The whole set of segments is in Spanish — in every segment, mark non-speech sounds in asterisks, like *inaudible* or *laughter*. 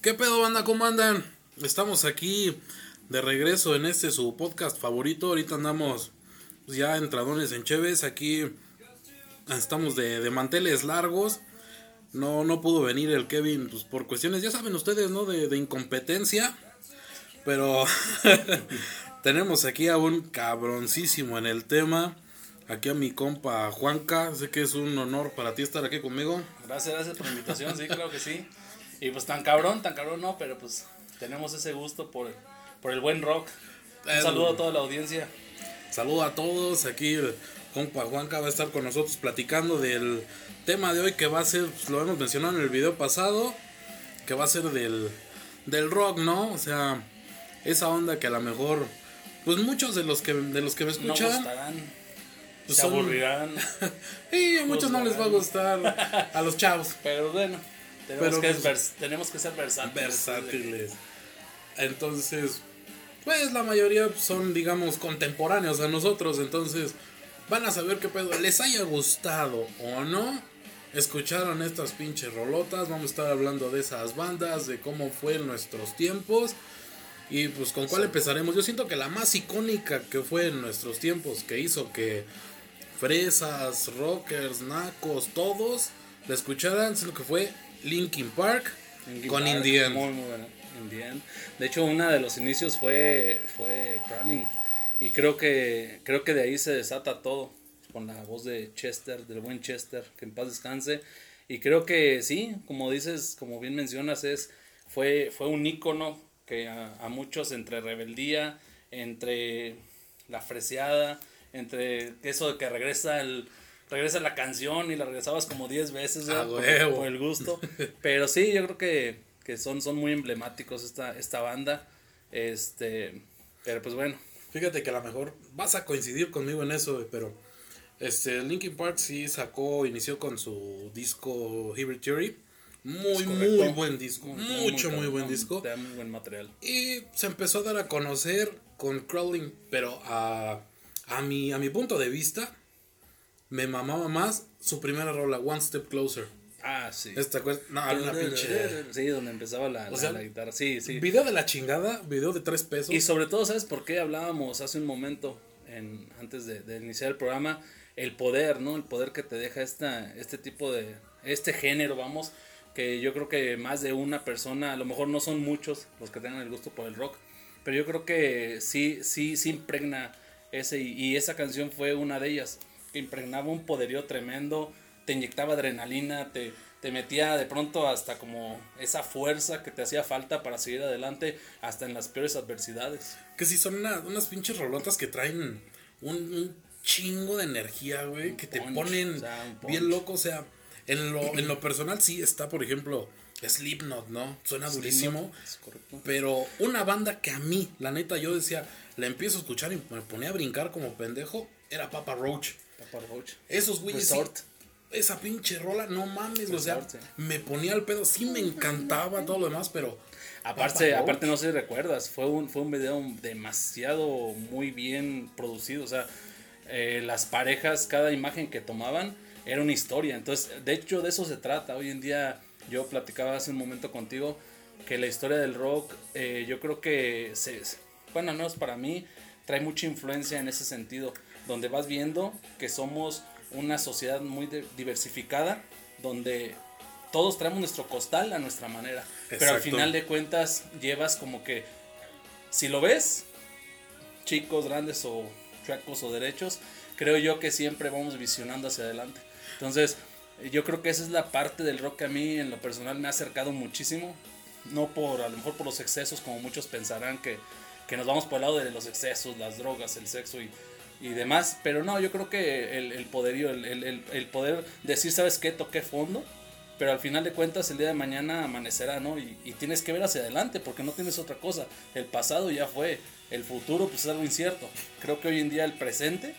¿Qué pedo, banda? ¿Cómo andan? Estamos aquí de regreso en este su podcast favorito. Ahorita andamos ya entradones en Cheves. Aquí estamos de, de manteles largos. No, no pudo venir el Kevin pues, por cuestiones, ya saben ustedes, ¿no? De, de incompetencia. Pero *laughs* tenemos aquí a un cabroncísimo en el tema. Aquí a mi compa Juanca. Sé que es un honor para ti estar aquí conmigo. Gracias, gracias por la invitación, sí, creo que sí. Y pues tan cabrón, tan cabrón no, pero pues tenemos ese gusto por, por el buen rock. Un El- saludo a toda la audiencia. Saludo a todos. Aquí el compa Juanca va a estar con nosotros platicando del tema de hoy que va a ser, pues, lo hemos mencionado en el video pasado, que va a ser del, del rock, ¿no? O sea, esa onda que a lo mejor, pues muchos de los que, de los que me No escuchan, gustarán, pues, se aburrirán, *laughs* y a muchos no les va a gustar a los chavos. *laughs* pero bueno, tenemos, que, pues, tenemos que ser versátiles. versátiles. Entonces, pues la mayoría son, digamos, contemporáneos a nosotros. Entonces, van a saber qué pedo. Les haya gustado o no. Escucharon estas pinches rolotas. Vamos a estar hablando de esas bandas, de cómo fue en nuestros tiempos. Y pues con cuál empezaremos. Yo siento que la más icónica que fue en nuestros tiempos, que hizo que fresas, rockers, nacos, todos la escucharan, siento que fue Linkin Park Linkin con Park. Muy, muy End. De hecho, uno de los inicios fue, fue Crawling. Y creo que, creo que de ahí se desata todo. Con la voz de Chester, del buen Chester, que en paz descanse. Y creo que sí, como dices, como bien mencionas, es, fue, fue un ícono que a, a muchos entre rebeldía, entre la freseada, entre eso de que regresa el regresa la canción y la regresabas como 10 veces A ¿verdad? por, huevo. por el gusto. *laughs* Pero sí, yo creo que, que son, son muy emblemáticos esta, esta banda. Este, pero pues bueno, Fíjate que a lo mejor vas a coincidir conmigo en eso, güey, pero este Linkin Park sí sacó, inició con su disco Hybrid Theory. Muy, muy buen disco. muy, mucho, muy, buen disco. Da muy buen material. Y se empezó a dar a conocer con Crawling, pero a, a, mi, a mi punto de vista, me mamaba más su primera rola, One Step Closer. Ah, sí. Esta cuesta, no, era una pinche. Sí, donde empezaba la, O la- sea, la guitarra. Sí, sí. Video de la chingada, video de tres pesos. Y sobre todo, ¿sabes por qué hablábamos hace un momento, en, antes de, de iniciar el programa? El poder, ¿no? El poder que te deja esta, este tipo de, este género, vamos, que yo creo que más de una persona, a lo mejor no son muchos los que tengan el gusto por el rock, pero yo creo que sí, sí, sí impregna ese, y, y esa canción fue una de ellas, que impregnaba un poderío tremendo, te inyectaba adrenalina, te, te metía de pronto hasta como esa fuerza que te hacía falta para seguir adelante, hasta en las peores adversidades. Que si son una- unas pinches rolotas que traen un, un chingo de energía, güey, que te ponen o sea, bien loco. O sea, en lo, en lo personal sí está, por ejemplo, Slipknot, ¿no? Suena durísimo. Pero una banda que a mí, la neta, yo decía, la empiezo a escuchar y me ponía a brincar como pendejo, era Papa Roach. Papa Roach. Esos güeyes. sí, Resort. esa pinche rola, no mames, o sea, sí. me ponía al pedo. Sí me encantaba todo lo demás, pero. Aparte, aparte no sé si recuerdas, fue un, fue un video demasiado muy bien producido. O sea, eh, las parejas, cada imagen que tomaban era una historia. Entonces, de hecho, de eso se trata. Hoy en día, yo platicaba hace un momento contigo que la historia del rock, eh, yo creo que, se, bueno, no es para mí, trae mucha influencia en ese sentido. Donde vas viendo que somos una sociedad muy diversificada, donde todos traemos nuestro costal a nuestra manera. Pero al final de cuentas llevas como que, si lo ves, chicos, grandes o chuecos o derechos, creo yo que siempre vamos visionando hacia adelante. Entonces, yo creo que esa es la parte del rock que a mí en lo personal me ha acercado muchísimo. No por, a lo mejor por los excesos, como muchos pensarán que, que nos vamos por el lado de los excesos, las drogas, el sexo y, y demás. Pero no, yo creo que el, el poderío, el, el- el- poder decir, ¿sabes qué? Toqué fondo. Pero al final de cuentas, el día de mañana amanecerá, ¿no? Y, y tienes que ver hacia adelante porque no tienes otra cosa. El pasado ya fue, el futuro pues es algo incierto. Creo que hoy en día el presente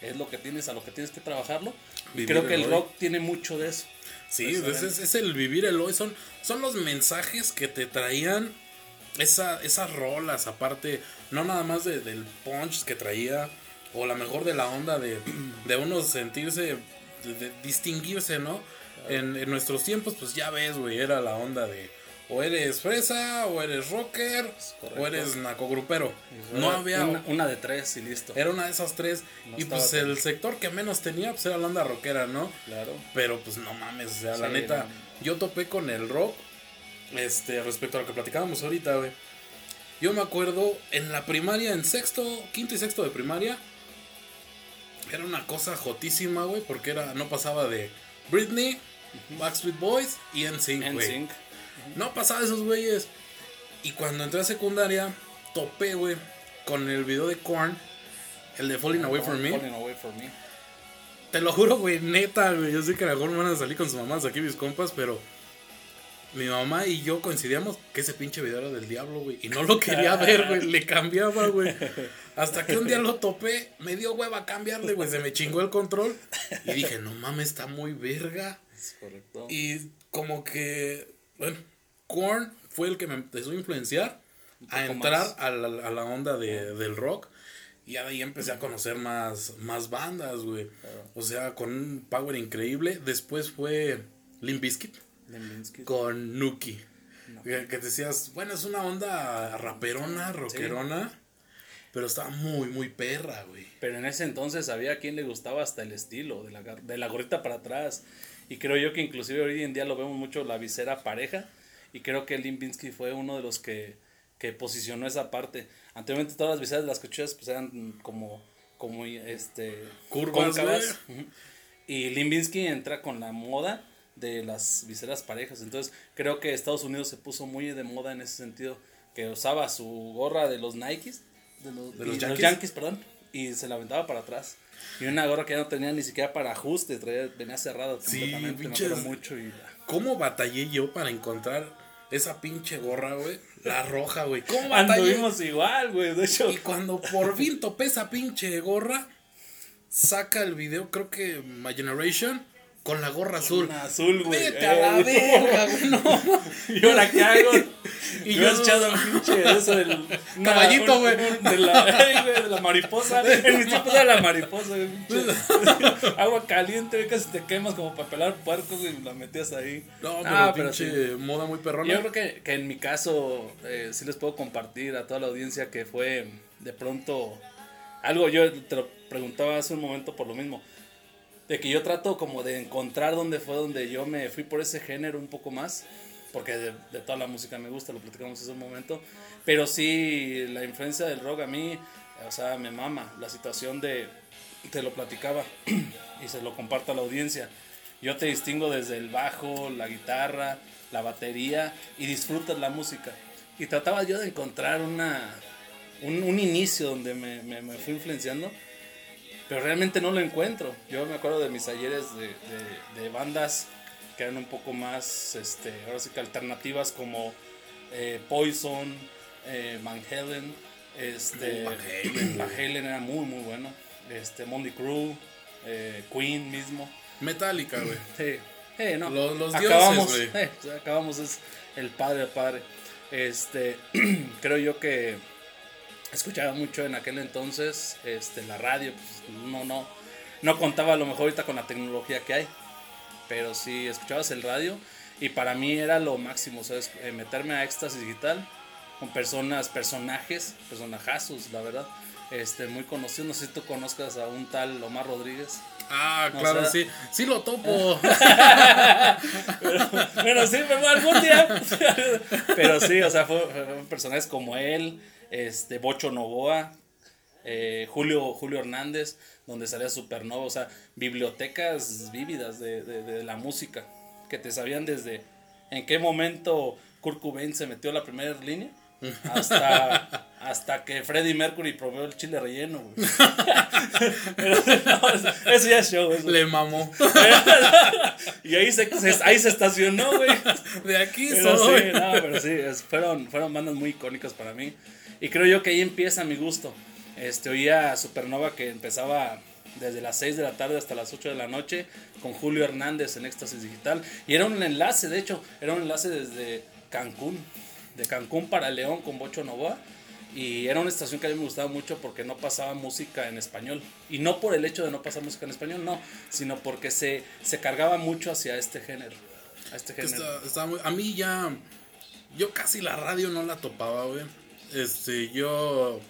es lo que tienes, a lo que tienes que trabajarlo. Y Vivir creo que el hoy. rock tiene mucho de eso. Sí, Precisamente. es, es- es el vivir el hoy. Son, son los mensajes que te traían esa, esas rolas, aparte, no nada más de- del punch que traía, o la mejor de la onda de, de uno sentirse, de, de distinguirse, ¿no? En, en nuestros tiempos, pues ya ves, güey, era la onda de o eres fresa, o eres rocker, o eres nacogrupero. No había. Una, una de tres y listo. Era una de esas tres. No y pues el sector que menos tenía, pues era la onda rockera, ¿no? Claro. Pero pues no mames, o sea, la neta, yo topé con el rock, este, respecto a lo que platicábamos ahorita, güey. Yo me acuerdo en la primaria, en sexto, quinto y sexto de primaria, era una cosa jotísima, güey, porque era, no pasaba de Britney, Backstreet Boys y NSYNC, güey. NSYNC. No pasaba de esos güeyes. Y cuando entré a secundaria, topé, güey, con el video de Korn, el de Falling Away From Me. Falling Away From Me. Te lo juro, güey, neta, güey. Yo sé que a lo mejor me van a salir con sus mamás aquí mis compas, pero mi mamá y yo coincidíamos que ese pinche video era del diablo, güey. Y no lo *laughs* quería ver, güey. Le cambiaba, güey. *laughs* Hasta que un día lo topé, me dio hueva a cambiarle, güey. Se me chingó el control. Y dije, no mames, está muy verga. Es correcto. Y como que, bueno, Korn fue el que me empezó a influenciar a entrar a la, a la onda de, del rock. Y ahí empecé a conocer más, más bandas, güey. O sea, con un power increíble. Después fue Limp Bizkit Con Nuki. Que, que decías, bueno, es una onda raperona, rockerona. Pero estaba muy, muy perra, güey. Pero en ese entonces había a quien le gustaba hasta el estilo, de la, de la gorrita para atrás. Y creo yo que inclusive hoy en día lo vemos mucho la visera pareja. Y creo que Limp Bizkit fue uno de los que, que posicionó esa parte. Anteriormente todas las viseras de las cochuchas pues eran como, como este, Curvas, cóncavas. Y Limp Bizkit entra con la moda de las viseras parejas. Entonces creo que Estados Unidos se puso muy de moda en ese sentido. Que usaba su gorra de los Nikes, de los, ¿De los y Yankees? Yankees, perdón, y se la aventaba para atrás. Y una gorra que ya no tenía ni siquiera para ajuste, traía, venía cerrada Sí, completamente, pinches- acuerdo mucho y ¿Cómo batallé yo para encontrar esa pinche gorra, güey? La roja, güey. ¿Cómo *laughs* batallé? anduvimos igual, güey, de hecho. Y cuando por fin topé esa pinche gorra, saca el video, creo que My Generation, con la gorra azul. Una azul, güey. Vete a la Eh, verga, *laughs* güey. No. ¿Y ahora qué hago? Y yo- yo has echado un pinche eso del. *laughs* Caballito, güey. De la, *laughs* de la mariposa. En mis tiempos era la mariposa, güey. Agua caliente, casi te quemas como para pelar puercos y la metías ahí. No, pero Ah, pinche moda muy perrona. Yo creo que, que en mi caso eh, sí les puedo compartir a toda la audiencia que fue de pronto algo, yo te lo preguntaba hace un momento por lo mismo, de que yo trato como de encontrar dónde fue donde yo me fui por ese género un poco más, porque de, de toda la música me gusta, lo platicamos hace un momento, pero sí la influencia del rock a mí, o sea, me mama la situación de, te lo platicaba *clears throat* y se lo comparto a la audiencia. Yo te distingo desde el bajo, la guitarra, la batería y disfrutas la música. Y trataba yo de encontrar una, un, un inicio donde me, me, me fui influenciando, pero realmente no lo encuentro. Yo me acuerdo de mis ayeres de, de, de bandas que eran un poco más, este, ahora sí que alternativas como eh, Poison, eh, Van Halen, este, Van Halen, Van Halen era muy muy bueno, este, Motley Crue, eh, Queen mismo. Metallica, güey. *laughs* Sí, sí, no. Los- los dioses, acabamos, güey. eh, o sea, acabamos es el padre padre. Este, *clears throat* creo yo que escuchaba mucho en aquel entonces, este, la radio, pues, no, no, no contaba a lo mejor ahorita con la tecnología que hay, pero sí escuchabas el radio y para mí era lo máximo, ¿sabes? Eh, meterme a éxtasis digital con personas, personajes, personajazos, la verdad. Este, muy conocidos, no sé si tú conozcas a un tal Omar Rodríguez. Ah, claro, o sea- sí. Sí lo topo. *laughs* Pero sí, pero algún día. Pero sí, o sea, fue, fueron personajes como él, este, Bocho Novoa, eh, Julio, Julio Hernández, donde salía Supernova, o sea, bibliotecas vívidas de, de- de la música, que te sabían desde en qué momento Kurt Cobain se metió a la primera línea. Hasta, *laughs* hasta que Freddie Mercury probó el chile relleno, güey. *laughs* Pero, no, eso, eso ya es show. eso. Le mamó. *laughs* Y ahí se, ahí se estacionó, güey. De aquí Pero soy. sí, no, pero sí, fueron, fueron bandas muy icónicas para mí. Y creo yo que ahí empieza mi gusto. Este, oía Supernova que empezaba desde las 6 de la tarde hasta las 8 de la noche con Julio Hernández en Éxtasis Digital. Y era un enlace, de hecho, era un enlace desde Cancún, de Cancún para León con Bocho Novoa. Y era una estación que a mí me gustaba mucho porque no pasaba música en español. Y no por el hecho de no pasar música en español, no, sino porque se, se cargaba mucho hacia este género. A este género. Está, está muy- a mí ya yo casi la radio no la topaba, güey. Este, yo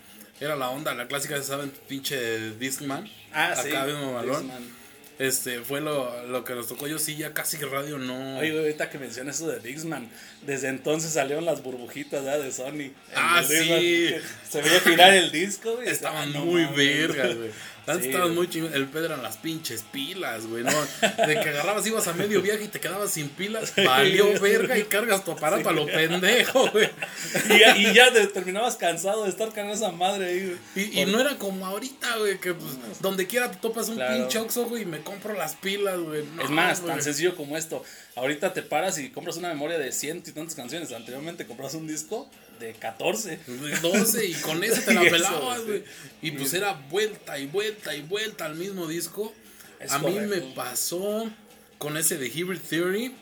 era la onda, la clásica, ¿saben? Pinche Discman. Ah, sí. Acá mismo balón. Discman. Este, fue lo, lo que nos tocó. Yo sí, ya casi radio no. Oye, güey, ahorita que mencionas eso de Dixman, desde entonces salieron las burbujitas ¿verdad? de Sony. Ah, sí. que Se veía girar el disco, güey. Estaban Ah, no muy mames. vergas, güey. Antes Sí, estaban muy chingones. El pedo eran las pinches pilas, güey. ¿no? De que agarrabas, ibas a medio viaje y te quedabas sin pilas. Valió verga y cargas tu aparato a lo pendejo, güey. Y ya, y ya te- terminabas cansado de estar cargando esa madre ahí, güey. Y, y no era como ahorita, güey, que pues, donde quiera te topas un Claro. pinche oxo, güey, y me compro las pilas, güey. No, es más, güey. tan sencillo como esto. Ahorita te paras y compras una memoria de ciento y tantas canciones. Anteriormente compras un disco de 14. 12 y con eso te la *laughs* pelabas, güey. Y pues era vuelta y vuelta y vuelta al mismo disco. Es a mí correcto. me pasó con ese de Hybrid Theory,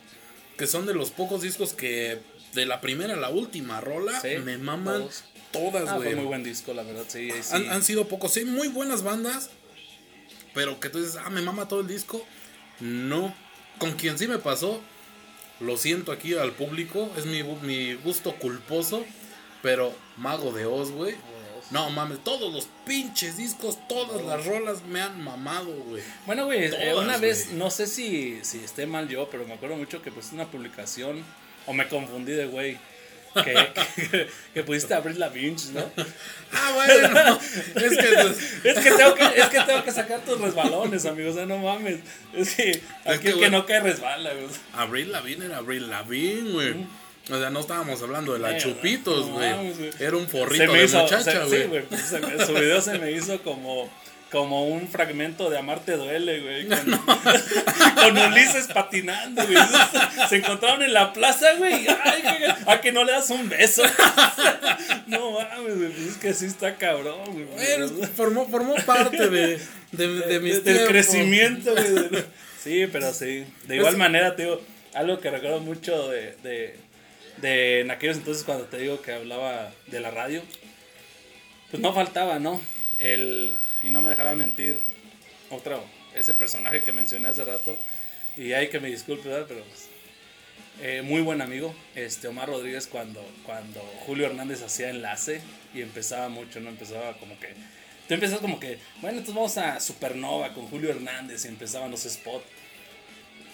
que son de los pocos discos que de la primera a la última rola Sí, me maman todos. todas, Ah, güey. muy buen disco, la verdad, sí. ahí sí. han, han sido pocos, sí, muy buenas bandas, pero que tú dices, ah, me mama todo el disco. No. Con quien sí me pasó, lo siento aquí al público, es mi gusto culposo, pero Mago de Oz, güey. No mames, todos los pinches discos, todas las rolas me han mamado, güey. Bueno, güey, eh, una vez, no sé si, si esté mal yo, pero me acuerdo mucho que pusiste una publicación, o me confundí de güey, que, *laughs* que, que pusiste abrir la binge, ¿no? Ah, bueno, *laughs* es que pues, Es que, tengo que, es que tengo que sacar tus resbalones, amigos, o sea, no mames. Es que aquí que, el que no cae resbala, güey. Abril Lavigne era Abril Lavigne, güey. O sea, no estábamos hablando de la Eh, Chupitos, güey. Era un Se forrito me de hizo, muchacha, güey. sí, güey, pues, su video se me hizo como, como un fragmento de Amarte Duele, güey. Con, *laughs* *laughs* con Ulises patinando, güey. Se encontraron en la plaza, güey. Ay, güey, a que no le das un beso. *laughs* No mames, güey. Pues es que sí está cabrón, güey. Bueno, formó, formó parte de, de, de mis del crecimiento, güey. Sí, pero sí. De igual manera, te digo, algo que recuerdo mucho de, de, de en aquellos entonces cuando te digo que hablaba de la radio, pues no faltaba, ¿no? El, y no me dejaba mentir, otro, ese personaje que mencioné hace rato, y hay que me disculpe, ¿verdad? Pero pues, muy buen amigo, este Omar Rodríguez cuando, cuando Julio Hernández hacía enlace y empezaba mucho, ¿no? Empezaba como que, tú empiezas como que, bueno, entonces vamos a Supernova con Julio Hernández y empezaban los spots.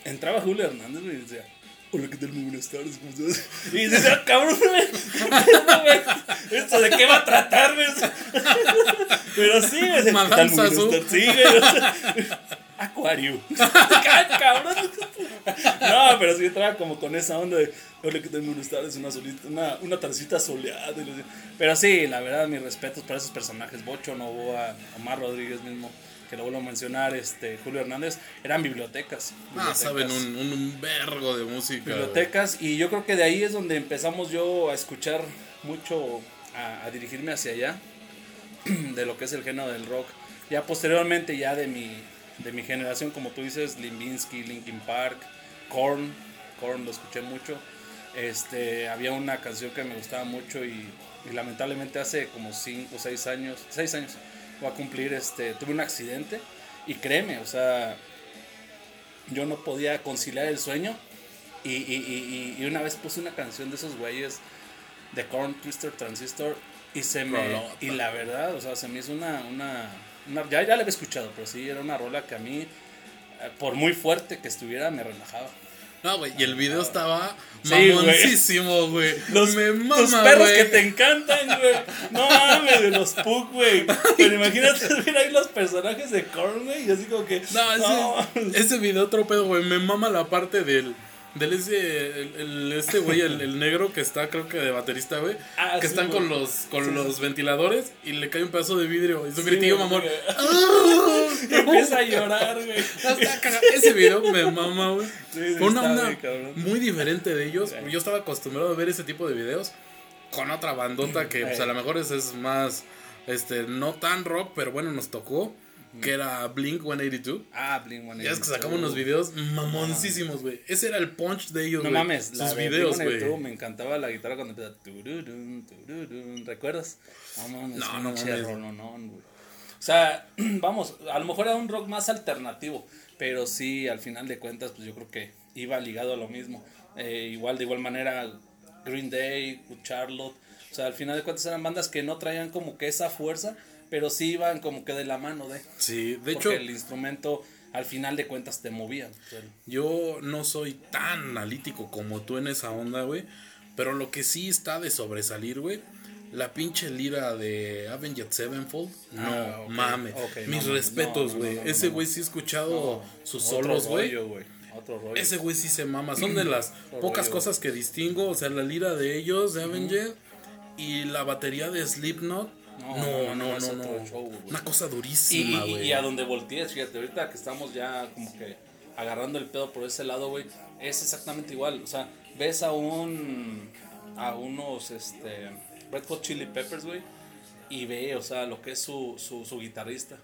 Entraba Julio Hernández y decía, hola, ¿qué tal? Muy buenas tardes, ¿cómo estás? Y decía, cabrón, güey, güey, *laughs* ¿esto de qué va a tratar? Pero sí, güey, Madame "¿Qué tal? Muy buenas Sassou. tardes". Sí, güey, o sea, Acuario. *laughs* ¡Ay, cabrón! No, pero sí entraba como con esa onda de, hola, ¿qué tal? Muy buenas tardes, una, solita, una, una tardecita soleada. y lo- Pero sí, la verdad, mis respetos para esos personajes. Bocho, Novoa, Omar Rodríguez mismo, que lo vuelvo a mencionar, este, Julio Hernández, eran bibliotecas. Ah, bibliotecas. saben un, un, un vergo de música. bibliotecas y yo creo que de ahí es donde empezamos yo a escuchar mucho, a, a dirigirme hacia allá, *clears throat* de lo que es el género del rock. Ya posteriormente, ya de mi, de mi generación, como tú dices, Limbinski, Linkin Park, Korn, Korn lo escuché mucho. Este, había una canción que me gustaba mucho y, y lamentablemente hace como 5 o 6 años, 6 años, voy a cumplir, este, tuve un accidente y créeme, o sea, yo no podía conciliar el sueño y, y, y, y una vez puse una canción de esos güeyes de Korn, Twister, Transistor y se me y la verdad, o sea, se me hizo una, una, una- ya, ya la había escuchado, pero sí era una rola que a mí eh, por muy fuerte que estuviera me relajaba. No, güey, y el video estaba Sí, güey. mamoncísimo, güey. Los, Me los mama, perros güey. que te encantan, güey. No mames, de los Pug, güey. Pero imagínate *laughs* ver ahí los personajes de Korn, güey. Y así como que. No, ese, no, ese video otro pedo, güey. Me mama la parte del. Del ese, el, el- este güey, el, el negro que está, creo que de baterista, güey. Ah, que sí, están güey. con los, con los ventiladores y le cae un pedazo de vidrio. Y su gritillo mamón. ¡Ah! *laughs* *laughs* Y empieza a llorar, güey. Caga- Ese video me mama, güey. Fue una onda muy diferente de ellos. Yo estaba acostumbrado a ver ese tipo de videos con otra bandota que pues, a lo mejor es, es más, este, no tan rock, pero bueno, nos tocó. Que era Blink 182. Ah, Blink One Ya es que sacamos unos videos mamoncísimos, güey. Ese era el punch de ellos, No güey. mames, la Sus de videos, Blink-182 güey. me encantaba la guitarra cuando tururún, ¿recuerdas? No mames, No, no mames. rolonón, güey. O sea, *clears throat* vamos, a lo mejor era un rock más alternativo, pero sí, al final de cuentas, pues yo creo que iba ligado a lo mismo. Eh, igual, de igual manera, Green Day, Charlotte. O sea, al final de cuentas eran bandas que no traían como que esa fuerza, pero sí iban como que de la mano de. Sí, de porque hecho, el instrumento al final de cuentas te movía. Yo no soy tan analítico como tú en esa onda, güey. Pero lo que sí está de sobresalir, güey. La pinche lira de Avenged Sevenfold. No, Ah, ok, mames. ok, no, Mis no, respetos, no, no, güey. no, no, Ese no. güey sí he escuchado sus solos, güey. Otro rollo. Ese güey sí se mama. Son de *clears throat* las Otro pocas rollo. cosas que distingo. O sea, la lira de ellos, de Avenged. Y la batería de Slipknot. No, No, no, no, show. Una cosa Y, durísima, y- güey. y a donde voltees, fíjate, ahorita que estamos ya como que agarrando el pedo por ese lado, güey, es exactamente igual. O sea, ves a un. a unos, este. Red Hot Chili Peppers, güey, y ve, o sea, lo que es su, su, su guitarrista.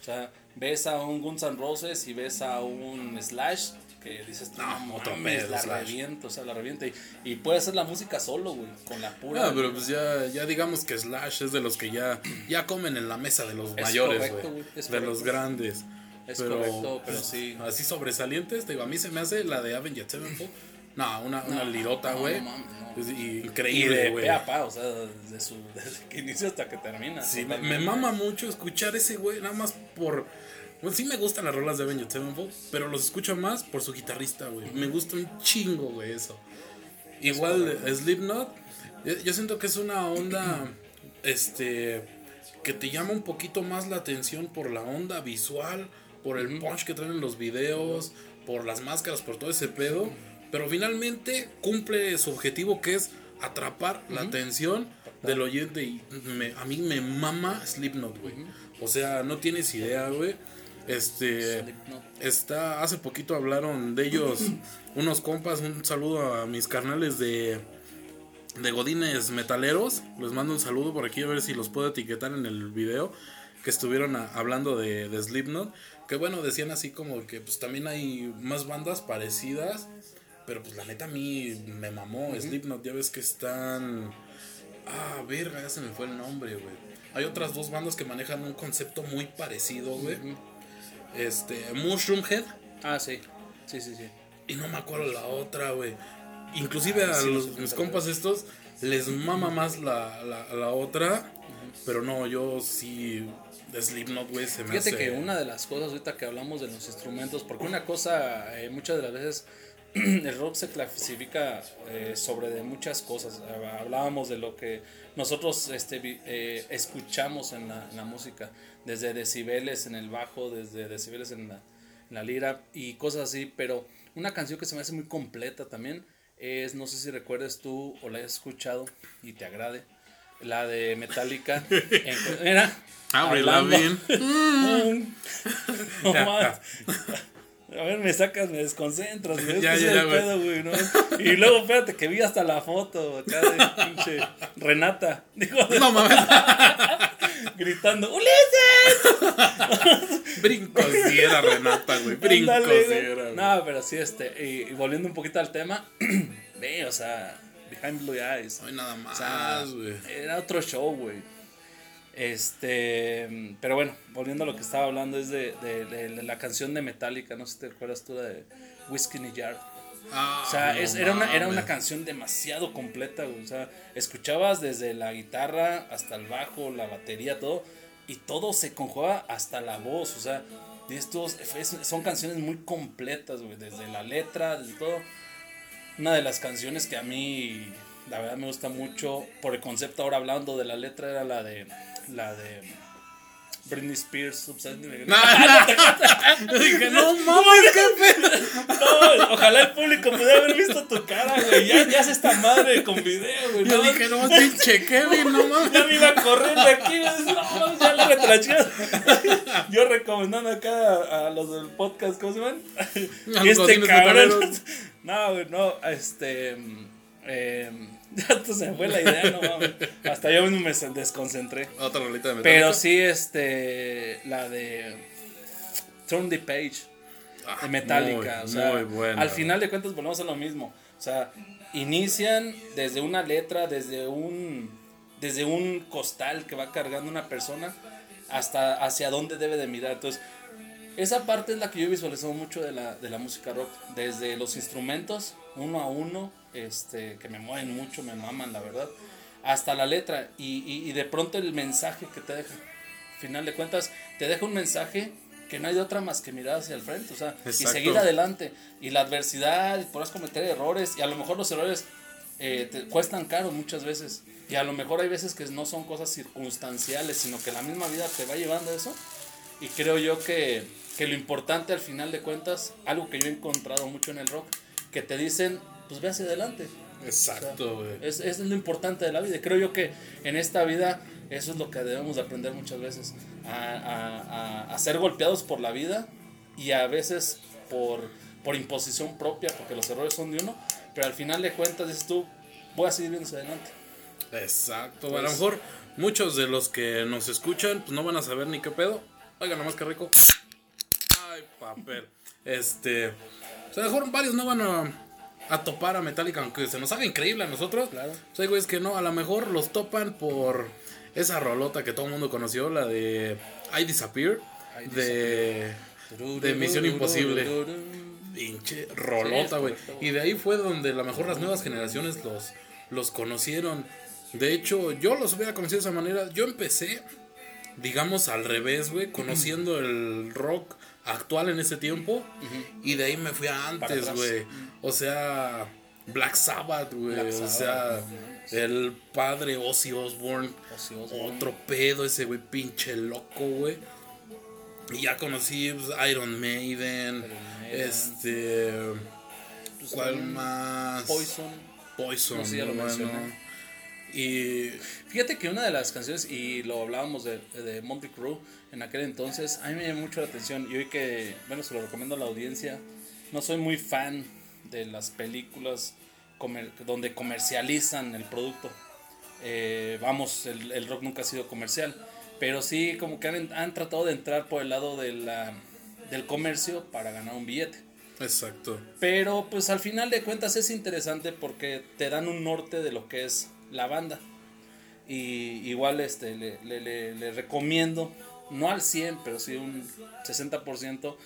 O sea, ves a un Guns N' Roses y ves a un Slash que dices, no, pedo, la Slash". revienta, o sea, la revienta. Y, y puede hacer la música solo, güey, con la pura. Ah, pero pues ya, ya digamos que Slash es de los que ya, ya comen en la mesa de los Es mayores, correcto, güey. es De los grandes. Es correcto, pero sí. Así sobresalientes, te digo, a mí se me hace la de Avenged Sevenfold. No, una, una No, lirota, güey. no no. Es Y increíble, de güey. o sea, desde, su, desde que inicia hasta que termina. Sí, me, me mama mucho escuchar ese güey, nada más por. Bueno, sí me gustan las rolas de Avenged Sevenfold, pero los escucho más por su guitarrista, güey. Me gusta un chingo, güey, eso. Igual Slipknot, yo- yo siento que es una onda, este, que te llama un poquito más la atención por la onda visual, por el punch que traen en los videos, por las máscaras, por todo ese pedo. Pero finalmente cumple su objetivo que es atrapar la atención del oyente. Y me- a mí me mama Slipknot, güey. O sea, no tienes idea, güey. Este. Está. Hace poquito hablaron de ellos *laughs* unos compas. Un saludo a mis carnales de. De Godines Metaleros. Les mando un saludo por aquí a ver si los puedo etiquetar en el video. Que estuvieron a- hablando de, de Slipknot. Que bueno, decían así como que pues también hay más bandas parecidas. Pero pues la neta a mí me mamó Slipknot. Ya ves que están. Ah, verga, ya se me fue el nombre, güey. Hay otras dos bandas que manejan un concepto muy parecido, güey. Este, Mushroom Head. Ah, sí. Sí, sí, sí. Y no me acuerdo la otra, güey. Inclusive a sí, los, mis compas estos les mama más la, la, la otra. Pero no, yo sí. Slipknot, güey, se me Fíjate hace. que una de las cosas ahorita que hablamos de los instrumentos, porque una cosa, eh, muchas de las veces *clears throat* el rock se clasifica eh, sobre de muchas cosas. Hablábamos de lo que nosotros este, eh, escuchamos en la, en la música, desde decibeles en el bajo, desde decibeles en la, en la lira y cosas así, pero una canción que se me hace muy completa también es, no sé si recuerdes tú o la hayas escuchado y te agrade, la de Metallica. *laughs* en- era Avril hablando- Lavigne. *laughs* no más. A ver, me sacas, me desconcentras. *laughs* Ya, Ya, ya, pedo, güey, ¿no? Y luego, espérate, que vi hasta la foto acá de pinche Renata. Digo, No mames, gritando, ¡Ulises! *laughs* brincosiera Renata, güey. Brincosiera, güey. No, pero sí, este, y, y volviendo un poquito al tema, *clears throat* ve, o sea, Behind Blue Eyes. No hay nada O sea, más, era otro show, güey. Este, pero bueno, volviendo a lo que estaba hablando, es de, de- de la canción de Metallica, no sé si te acuerdas tú de Whiskey in a Jar. Ah, O sea, no es- era, una, era una canción demasiado completa, güey. O sea, escuchabas desde la guitarra hasta el bajo, la batería, todo, y todo se conjugaba hasta la voz. O sea, estos es- son canciones muy completas, güey, desde la letra, desde todo. Una de las canciones que a mí, la verdad, me gusta mucho, por el concepto ahora hablando de la letra, era la de. La de. Britney Spears, Upside *laughs* Down. Yo dije, no mames, qué. No, ojalá el público pudiera haber visto tu cara, güey. Ya, ya hace esta madre con video, güey. Yo No, dije, no, pinche Kevin, no mames. *laughs* ya me iba a correr de aquí, güey. No, ya le la *laughs* chingada. Yo recomendando acá a, los del podcast, ¿cómo se llaman? Este cabrón. No, güey, no, este. Eh, *laughs* ya se me fue la idea, no mames. Hasta yo mismo me desconcentré. Otra rolita de Metallica. Pero sí, este. La de. Turn the Page. Ah, de Metallica. muy, o sea, muy buena. al final de cuentas volvemos a lo mismo. O sea, inician desde una letra, desde un, desde un costal que va cargando una persona hasta hacia dónde debe de mirar. Entonces, esa parte es la que yo he visualizado mucho de la, de la música rock. Desde los instrumentos uno a uno, este, que me mueven mucho, me maman, la verdad, hasta la letra y, y, y de pronto el mensaje que te deja. Final de cuentas, te deja un mensaje que no hay de otra más que mirar hacia el frente, o sea, y Exacto. seguir adelante. Y la adversidad, y podrás cometer errores, y a lo mejor los errores eh, te cuestan caro muchas veces. Y a lo mejor hay veces que no son cosas circunstanciales, sino que la misma vida te va llevando a eso. Y creo yo que, que lo importante al final de cuentas, algo que yo he encontrado mucho en el rock, que te dicen, pues ve hacia adelante. Exacto, güey. Es, es lo importante de la vida. Creo yo que en esta vida eso es lo que debemos de aprender muchas veces. A, a- a- a ser golpeados por la vida y a veces por, por imposición propia, porque los errores son de uno. Pero al final de cuentas dices tú, voy a seguir viendo hacia adelante. Exacto, a lo Pues- mejor muchos de los que nos escuchan pues no van a saber ni qué pedo. Oigan, nomás que rico. Ay, papel. *laughs* Este, o sea, a lo mejor varios no van a, a topar a Metallica, aunque se nos haga increíble a nosotros. Claro. O sea, güey, es que no, a lo mejor los topan por esa rolota que todo el mundo conoció, la de I Disappear, I de, de Misión Imposible. Pinche rolota, güey. y de ahí fue donde a lo mejor las nuevas generaciones los, los conocieron. De hecho, yo los hubiera conocido de esa manera. Yo empecé, digamos, al revés, güey, conociendo el rock actual en ese tiempo. Y de ahí me fui a antes, güey. O sea, Black Sabbath, güey. O sea, el padre Ozzy Osbourne. Ozzy Osbourne. Otro pedo ese, güey, pinche loco, güey. Y ya conocí pues, Iron Maiden. Maiden. Este. Pues, ¿Cuál más? Poison. Poison. No sé, ya lo bueno. mencioné. Y. Fíjate que una de las canciones, y lo hablábamos de, de Monty Crew en aquel entonces, a mí me llamó mucho la atención. Y hoy que, bueno, se lo recomiendo a la audiencia, no soy muy fan de las películas comer- donde comercializan el producto. Eh, vamos, el, el rock nunca ha sido comercial, pero sí como que han, han tratado de entrar por el lado de la, del comercio para ganar un billete. Exacto. Pero pues al final de cuentas es interesante porque te dan un norte de lo que es la banda. Y igual este, le, le- le- le recomiendo, no al 100, pero sí un 60%,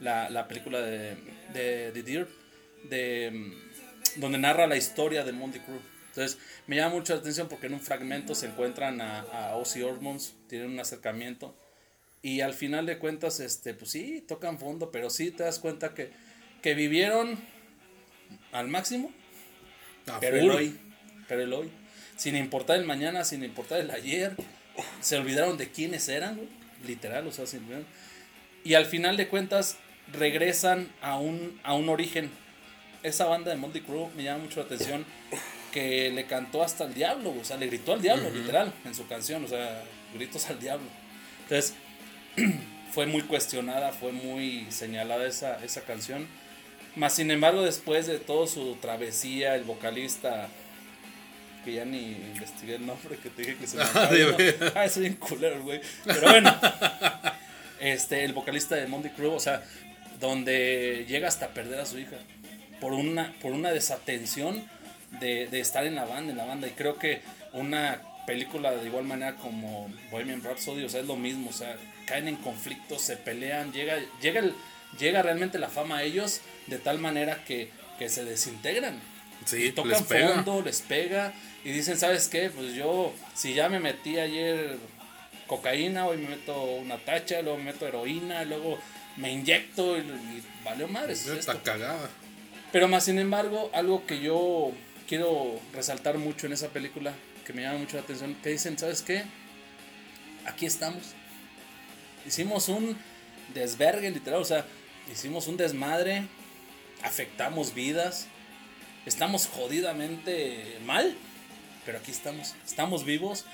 la, la película de, de, The Dirt, de, mm, donde narra la historia de Monty Crew. Entonces me llama mucho la atención porque en un fragmento se encuentran a, a Ozzy Osbourne, tienen un acercamiento. Y al final de cuentas, este, pues sí, tocan fondo, pero sí te das cuenta que, que vivieron al máximo, A pero full. el hoy, pero el hoy, sin importar el mañana, sin importar el ayer, se olvidaron de quiénes eran, güey, literal, o sea, se olvidaron. Y al final de cuentas regresan a un, a un origen. Esa banda de Monty Crew me llama mucho la atención que le cantó hasta el diablo, o sea, le gritó al diablo, literal, en su canción, o sea, gritos al diablo. Entonces, *clears throat* fue muy cuestionada, fue muy señalada esa, esa canción. Más sin embargo, después de toda su travesía, el vocalista, que ya ni investigué el nombre, que te dije que se *laughs* me Ah. Ah, soy un culero, güey. Pero bueno, este, el vocalista de Monty Crew, o sea, donde llega hasta perder a su hija por una, por una desatención de, de estar en la banda, en la banda. Y creo que una película de igual manera como Bohemian Rhapsody, o sea, es lo mismo, o sea, caen en conflictos, se pelean, llega, llega, el, llega realmente la fama a ellos de tal manera que, que se desintegran. Sí, tocan les pega. fondo, les pega y dicen, ¿sabes qué? Pues yo, si ya me metí ayer cocaína, hoy me meto una tacha, luego me meto heroína, luego me inyecto y, y valió madres. Ya esto. Está cagada. Pero más sin embargo, algo que yo quiero resaltar mucho en esa película, que me llama mucho la atención, que dicen, ¿sabes qué? Aquí estamos. Hicimos un desvergue literal, o sea, hicimos un desmadre, afectamos vidas, estamos jodidamente mal, pero aquí estamos, estamos vivos,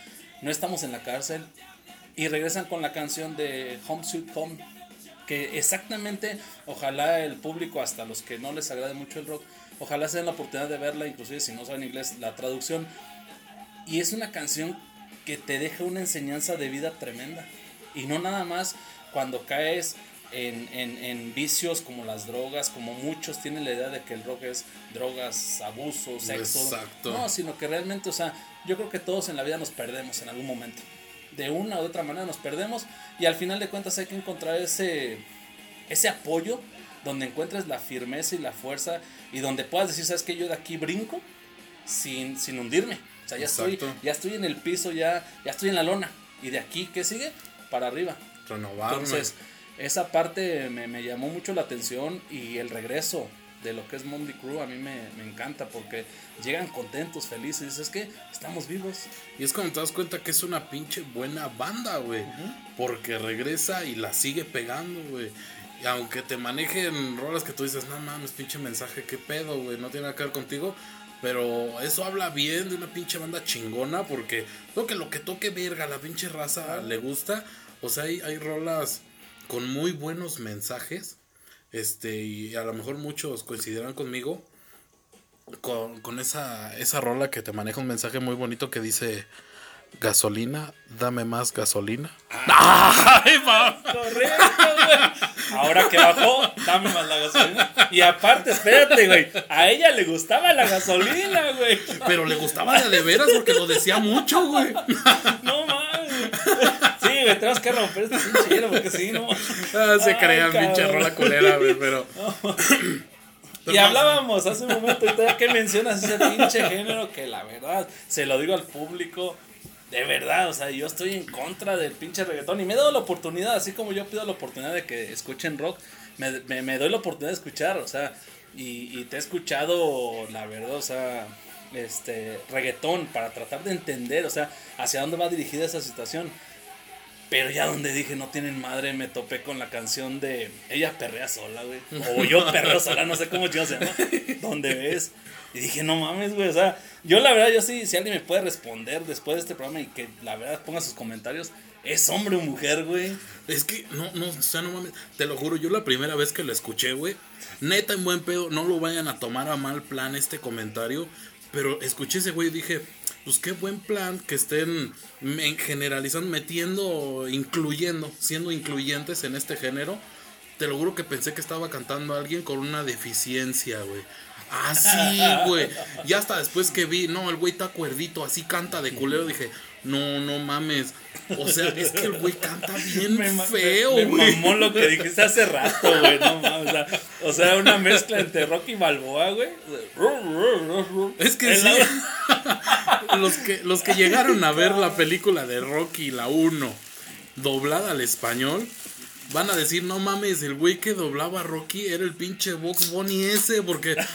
no estamos en la cárcel. Y regresan con la canción de Home Sweet Home, que exactamente, ojalá el público, hasta los que no les agrade mucho el rock, ojalá se den la oportunidad de verla, inclusive si no saben inglés, la traducción. Y es una canción que te deja una enseñanza de vida tremenda. Y no nada más cuando caes en, en- en vicios como las drogas, como muchos tienen la idea de que el rock es drogas, abuso, sexo. Exacto. No, sino que realmente, o sea, yo creo que todos en la vida nos perdemos en algún momento. De una u otra manera nos perdemos y al final de cuentas hay que encontrar ese, ese apoyo donde encuentres la firmeza y la fuerza y donde puedas decir, ¿sabes qué? Yo de aquí brinco sin, sin hundirme. O sea, ya estoy, ya estoy en el piso, ya, ya estoy en la lona. Y de aquí, ¿qué sigue? Para arriba. Renovarme. Entonces, esa parte me, me llamó mucho la atención y el regreso de lo que es Monday Crew a mí me, me encanta porque llegan contentos, felices. Es que estamos vivos. Y es cuando te das cuenta que es una pinche buena banda, güey. Porque regresa y la sigue pegando, güey. Y aunque te manejen rolas que tú dices, no mames, pinche mensaje, qué pedo, güey, no tiene nada que ver contigo. Pero eso habla bien de una pinche banda chingona porque lo que lo que toque verga, la pinche raza le gusta. O sea, hay, hay rolas con muy buenos mensajes. Este, y a lo mejor muchos coincidirán conmigo con, con esa, esa rola que te maneja un mensaje muy bonito que dice gasolina, dame más gasolina. ¡Ay, va! Correcto, güey. Ahora que bajó, dame más la gasolina. Y aparte, espérate, güey. A ella le gustaba la gasolina, güey. Pero le gustaba de, de veras porque lo decía mucho, güey. No güey, tenemos que romper este pinche hielo porque sí, no. *laughs* Ah, se crean, pinche rola culera, güey, *laughs* *clears throat* pero. Y hablábamos hace un momento, y todavía que mencionas ese pinche género que la verdad, se lo digo al público, de verdad, o sea, yo estoy en contra del pinche reggaetón y me he dado la oportunidad, así como yo pido la oportunidad de que escuchen rock, me, me, me doy la oportunidad de escuchar, o sea, y, y te he escuchado, la verdad, o sea, este, reggaetón para tratar de entender, o sea, hacia dónde va dirigida esa situación. Pero ya donde dije no tienen madre, me topé con la canción de Ella perrea sola, güey. *laughs* O yo perreo sola, no sé cómo yo se llama. *laughs* ¿Dónde ves? Y dije, no mames, güey. O sea, yo la verdad, yo sí, si alguien me puede responder después de este programa y que la verdad ponga sus comentarios, ¿es hombre o mujer, güey? Es que, no, no, o sea, no mames. Te lo juro, yo la primera vez que lo escuché, güey. Neta, en buen pedo, no lo vayan a tomar a mal plan este comentario. Pero escuché ese güey y dije, pues qué buen plan que estén generalizando, metiendo, incluyendo, siendo incluyentes en este género. Te lo juro que pensé que estaba cantando a alguien con una deficiencia, güey. Así, güey. Y hasta después que vi, no, el güey está cuerdito, así canta de culero, dije, no, no mames. O sea, es que el güey canta bien Me feo, me, me güey. mamó lo que dijiste hace rato, güey. No mames. O sea, o sea, una mezcla entre Rocky Balboa, güey. Es que sí. *laughs* los, que, los que llegaron a ver la película de Rocky, la 1, doblada al español, van a decir, no mames, el güey que doblaba a Rocky era el pinche Box Bunny ese, porque... *laughs*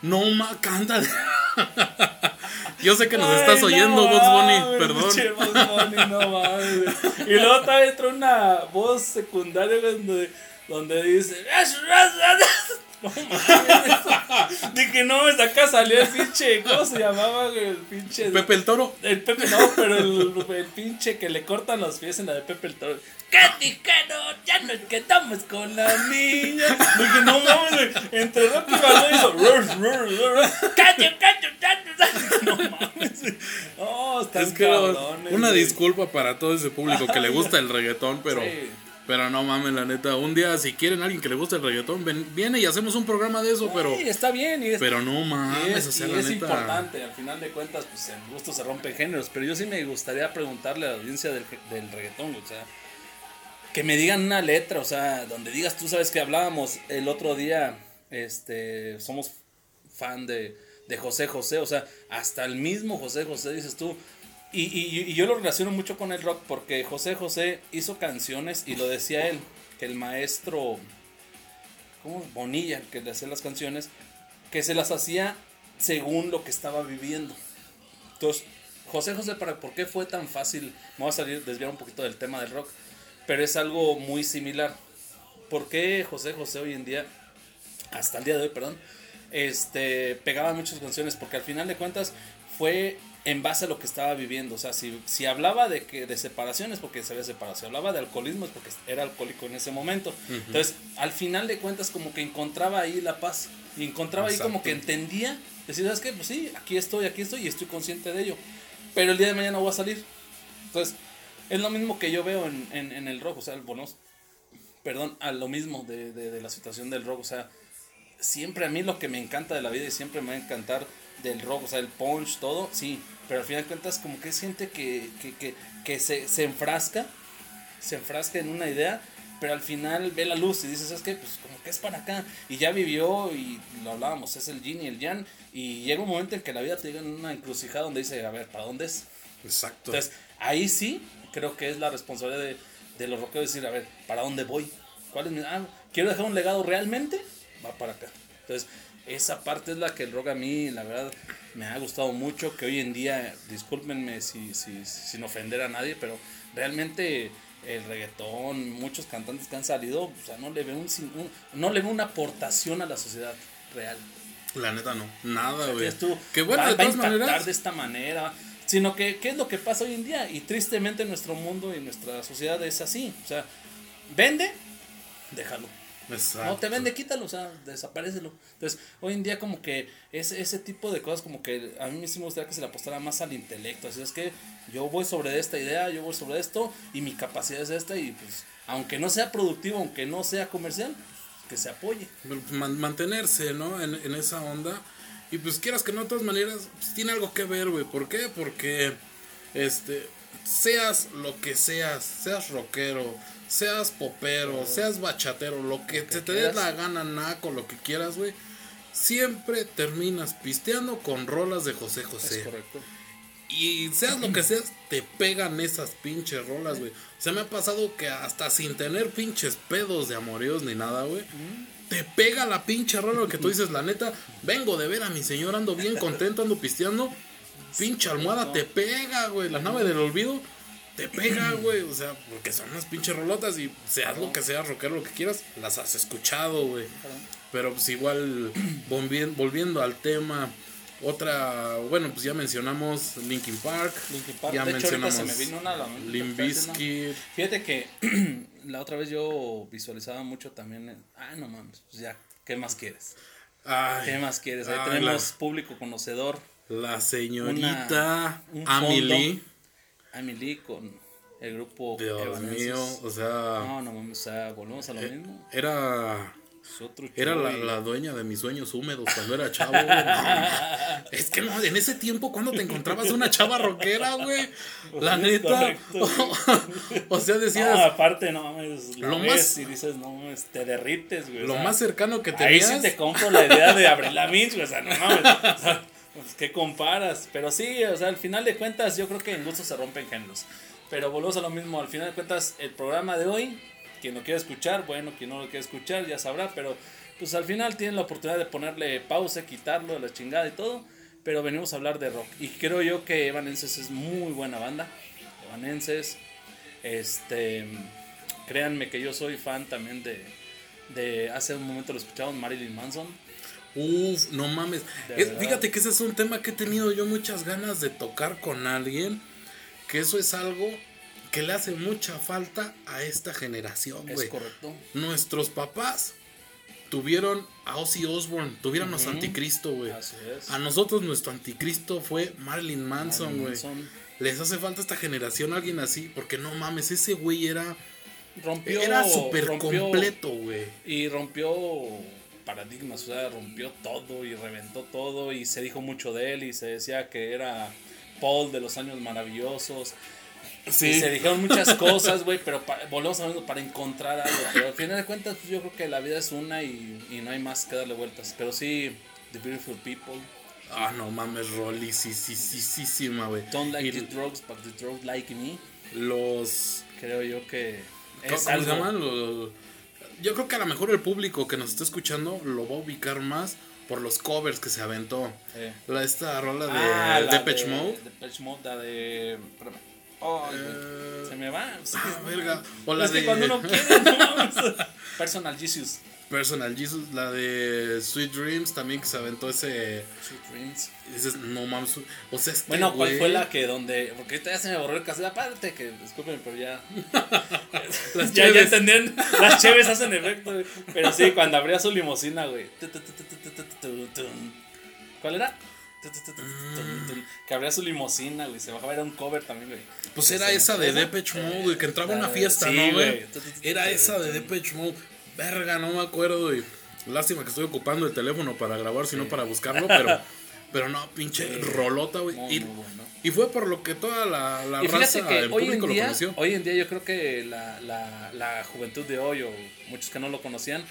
No ma, canta. *laughs* Yo sé que nos estás oyendo, no Box Bunny, perdón. Bugs Bunny, no mames. Y luego todavía entra una voz secundaria donde, donde dice. No mames. Dije, no, de acá salió el pinche. ¿Cómo se llamaba, güey? El pinche. Pepe el Toro. El Pepe, no, pero el, el pinche que le cortan los pies en la de Pepe el Toro. Katy, que no, ya nos quedamos con la niña. Dije, no mames, güey. Entre Rocky Balboa hizo. Cacho, cacho, cacho. No mames, güey. Oh, están Es que cabrones, una güey. disculpa para todo ese público que le gusta el reggaetón, pero Sí. Pero no mames, la neta, un día si quieren alguien que le guste el reggaetón, ven- viene y hacemos un programa de eso, pero está bien. Y es, pero no y mames, es, o sea, y la es neta. importante. Al final de cuentas, pues en gusto se rompen géneros. Pero yo sí me gustaría preguntarle a la audiencia del, del reggaetón, o sea. Que me digan una letra, o sea, donde digas, tú sabes que hablábamos el otro día, este, somos fan de, de José José, o sea, hasta el mismo José José, dices tú. Y, y, y yo lo relaciono mucho con el rock porque José José hizo canciones y lo decía él, que el maestro, ¿cómo? Bonilla, que le hacía las canciones, que se las hacía según lo que estaba viviendo. Entonces, José José, ¿para por qué fue tan fácil? Me voy a salir, desviar un poquito del tema del rock, pero es algo muy similar. ¿Por qué José José hoy en día, hasta el día de hoy, perdón, este, pegaba muchas canciones? Porque al final de cuentas fue en base a lo que estaba viviendo. O sea, si, si hablaba de que de separaciones, porque se había separado. Si hablaba de alcoholismo, es porque era alcohólico en ese momento. Entonces, al final de cuentas, como que encontraba ahí la paz. Y encontraba ahí como Exacto. que entendía. Decir, ¿sabes qué? Pues sí, aquí estoy, aquí estoy y estoy consciente de ello. Pero el día de mañana voy a salir. Entonces, es lo mismo que yo veo en, en, en el rock. O sea, el bonus. Perdón, a lo mismo de, de, de la situación del rock. O sea, siempre a mí lo que me encanta de la vida y siempre me va a encantar del rock, o sea, el punch, todo, sí, pero al final de cuentas como que es gente que, que, que, que se, se enfrasca se enfrasca en una idea, pero al final ve la luz y dices, es que pues como que es para acá. Y ya vivió y lo hablábamos, es el yin y el yang. Y llega un momento en que la vida te llega en una encrucijada donde dice, a ver, ¿para dónde es? Exacto. Entonces, ahí sí creo que es la responsabilidad de, de los rockeros decir, a ver, ¿para dónde voy? ¿Cuál es mi... Ah, quiero dejar un legado realmente, va para acá. Entonces, esa parte es la que el rock a mí, la verdad, me ha gustado mucho, que hoy en día, discúlpenme si, si, sin ofender a nadie, pero realmente el reggaetón, muchos cantantes que han salido, o sea, no le ven un, un no le ven una aportación a la sociedad real. La neta no, nada, güey. Que bueno, va, de todas maneras de esta manera, sino que qué es lo que pasa hoy en día y tristemente nuestro mundo y nuestra sociedad es así, o sea, vende, déjalo. No te vende, quítalo, o sea, desaparecelo. Entonces, hoy en día como que ese, ese tipo de cosas como que a mí sí me gustaría que se le apostara más al intelecto. Así es que yo voy sobre esta idea, yo voy sobre esto y mi capacidad es esta y pues aunque no sea productivo, aunque no sea comercial, que se apoye. mantenerse, ¿no? En, en, esa onda. Y pues quieras que no, de todas maneras, pues, tiene algo que ver, güey. ¿Por qué? Porque, este, seas lo que seas, seas rockero, seas popero, seas bachatero, lo que, te, te dé la gana, naco, lo que quieras, güey, siempre terminas pisteando con rolas de José José. Es correcto. Y seas lo que seas, te pegan esas pinches rolas, güey. O sea, me ha pasado que hasta sin tener pinches pedos de amoreos ni nada, güey. Te pega la pinche rola que tú dices, la neta, vengo de ver a mi señor, ando bien contento, ando pisteando. Pinche almohada te pega, güey. La nave del olvido te pega, güey. O sea, porque son unas pinches rolotas y seas lo que seas, rockero, lo que quieras, las has escuchado, güey. Pero pues igual, *clears throat* volviendo al tema, otra, bueno, pues ya mencionamos Linkin Park. Linkin Park. Ya de mencionamos hecho, se me vino una la Limbisky. Fíjate que *clears throat* la otra vez yo visualizaba mucho también. ah, no mames, pues ya, ¿qué más quieres? ¿Qué más quieres? Ahí tenemos público conocedor. La señorita Amelie. Emily con el grupo Dios mío, o sea. No, no o sea, volvemos a lo eh, mismo. Era. Era la, la, dueña de mis sueños húmedos cuando era chavo. *laughs* es que no, en ese tiempo, cuando te encontrabas una chava rockera, güey. La neta. *laughs* o sea, decías. No, aparte, no mames. Lo más. Y dices, no te derrites, güey. Lo más cercano que tenías. Ahí sí te compro la idea de abrir la Minch, güey. O sea, no mames. O sea, pues, ¿qué comparas? Pero sí, o sea, al final de cuentas, yo creo que en gusto se rompen géneros. Pero volvemos a lo mismo, al final de cuentas, el programa de hoy, quien lo quiera escuchar, bueno, quien no lo quiera escuchar ya sabrá, pero pues al final tienen la oportunidad de ponerle pausa, quitarlo de la chingada y todo. Pero venimos a hablar de rock. Y creo yo que Evanenses es muy buena banda. Evanenses, este, créanme que yo soy fan también de, de hace un momento lo escuchamos, Marilyn Manson Uf, no mames. fíjate que ese es un tema que he tenido yo muchas ganas de tocar con alguien. Que eso es algo que le hace mucha falta a esta generación, güey. Es correcto. Nuestros papás tuvieron a Ozzy Osbourne, tuvieron a Anticristo, güey. Así es. A nosotros nuestro anticristo fue Marilyn Manson, güey. Les hace falta a esta generación alguien así, porque no mames, ese güey era rompió era súper completo, güey. Y rompió paradigmas, o sea, rompió todo y reventó todo y se dijo mucho de él y se decía que era Paul de los años maravillosos. Sí. Y se dijeron muchas cosas, güey, pero volvemos a para encontrar algo. Pero al final de cuentas, pues, yo creo que la vida es una y, y, no hay más que darle vueltas. Pero sí, The Beautiful People. Ah, no mames, Rolly, sí, sí, sí, sí, sí, güey. Don't like the drugs, but the drugs like me. Los. Creo yo que. Es ¿Cómo, se llaman? Los yo creo que a lo mejor el público que nos está escuchando lo va a ubicar más por los covers que se aventó. La, esta rola de ah, Depeche Mode. Depeche Mode, la de. Oh, se me va. Ah. O la de. cuando uno quiere, no, *laughs* Personal Jesus. Personal Jesus, la de Sweet Dreams también que se aventó ese. Sweet Dreams. Y dices, no mames. O sea, este Bueno, ¿cuál fue la que donde.? Porque ahorita ya se me borró el cassette. Aparte, que disculpen, pero ya. las ya, ya entendían. Las cheves hacen efecto, Pero sí, cuando abría su limosina, güey. ¿Cuál era? Que abría su limosina, güey. Se bajaba, era un cover también, güey. Pues era esa de Depeche Mode, güey. Que entraba a una fiesta, ¿no, güey? Era esa de Depeche Mode. Verga, no me acuerdo, y Lástima que estoy ocupando el teléfono para grabar, sino para buscarlo, pero *laughs* Pero no, pinche rolota, güey. Y, bueno. y fue por lo que toda la, la Y raza, que el hoy en, público lo día, conoció. hoy en día yo creo que la, la, la juventud de hoy o muchos que no lo conocían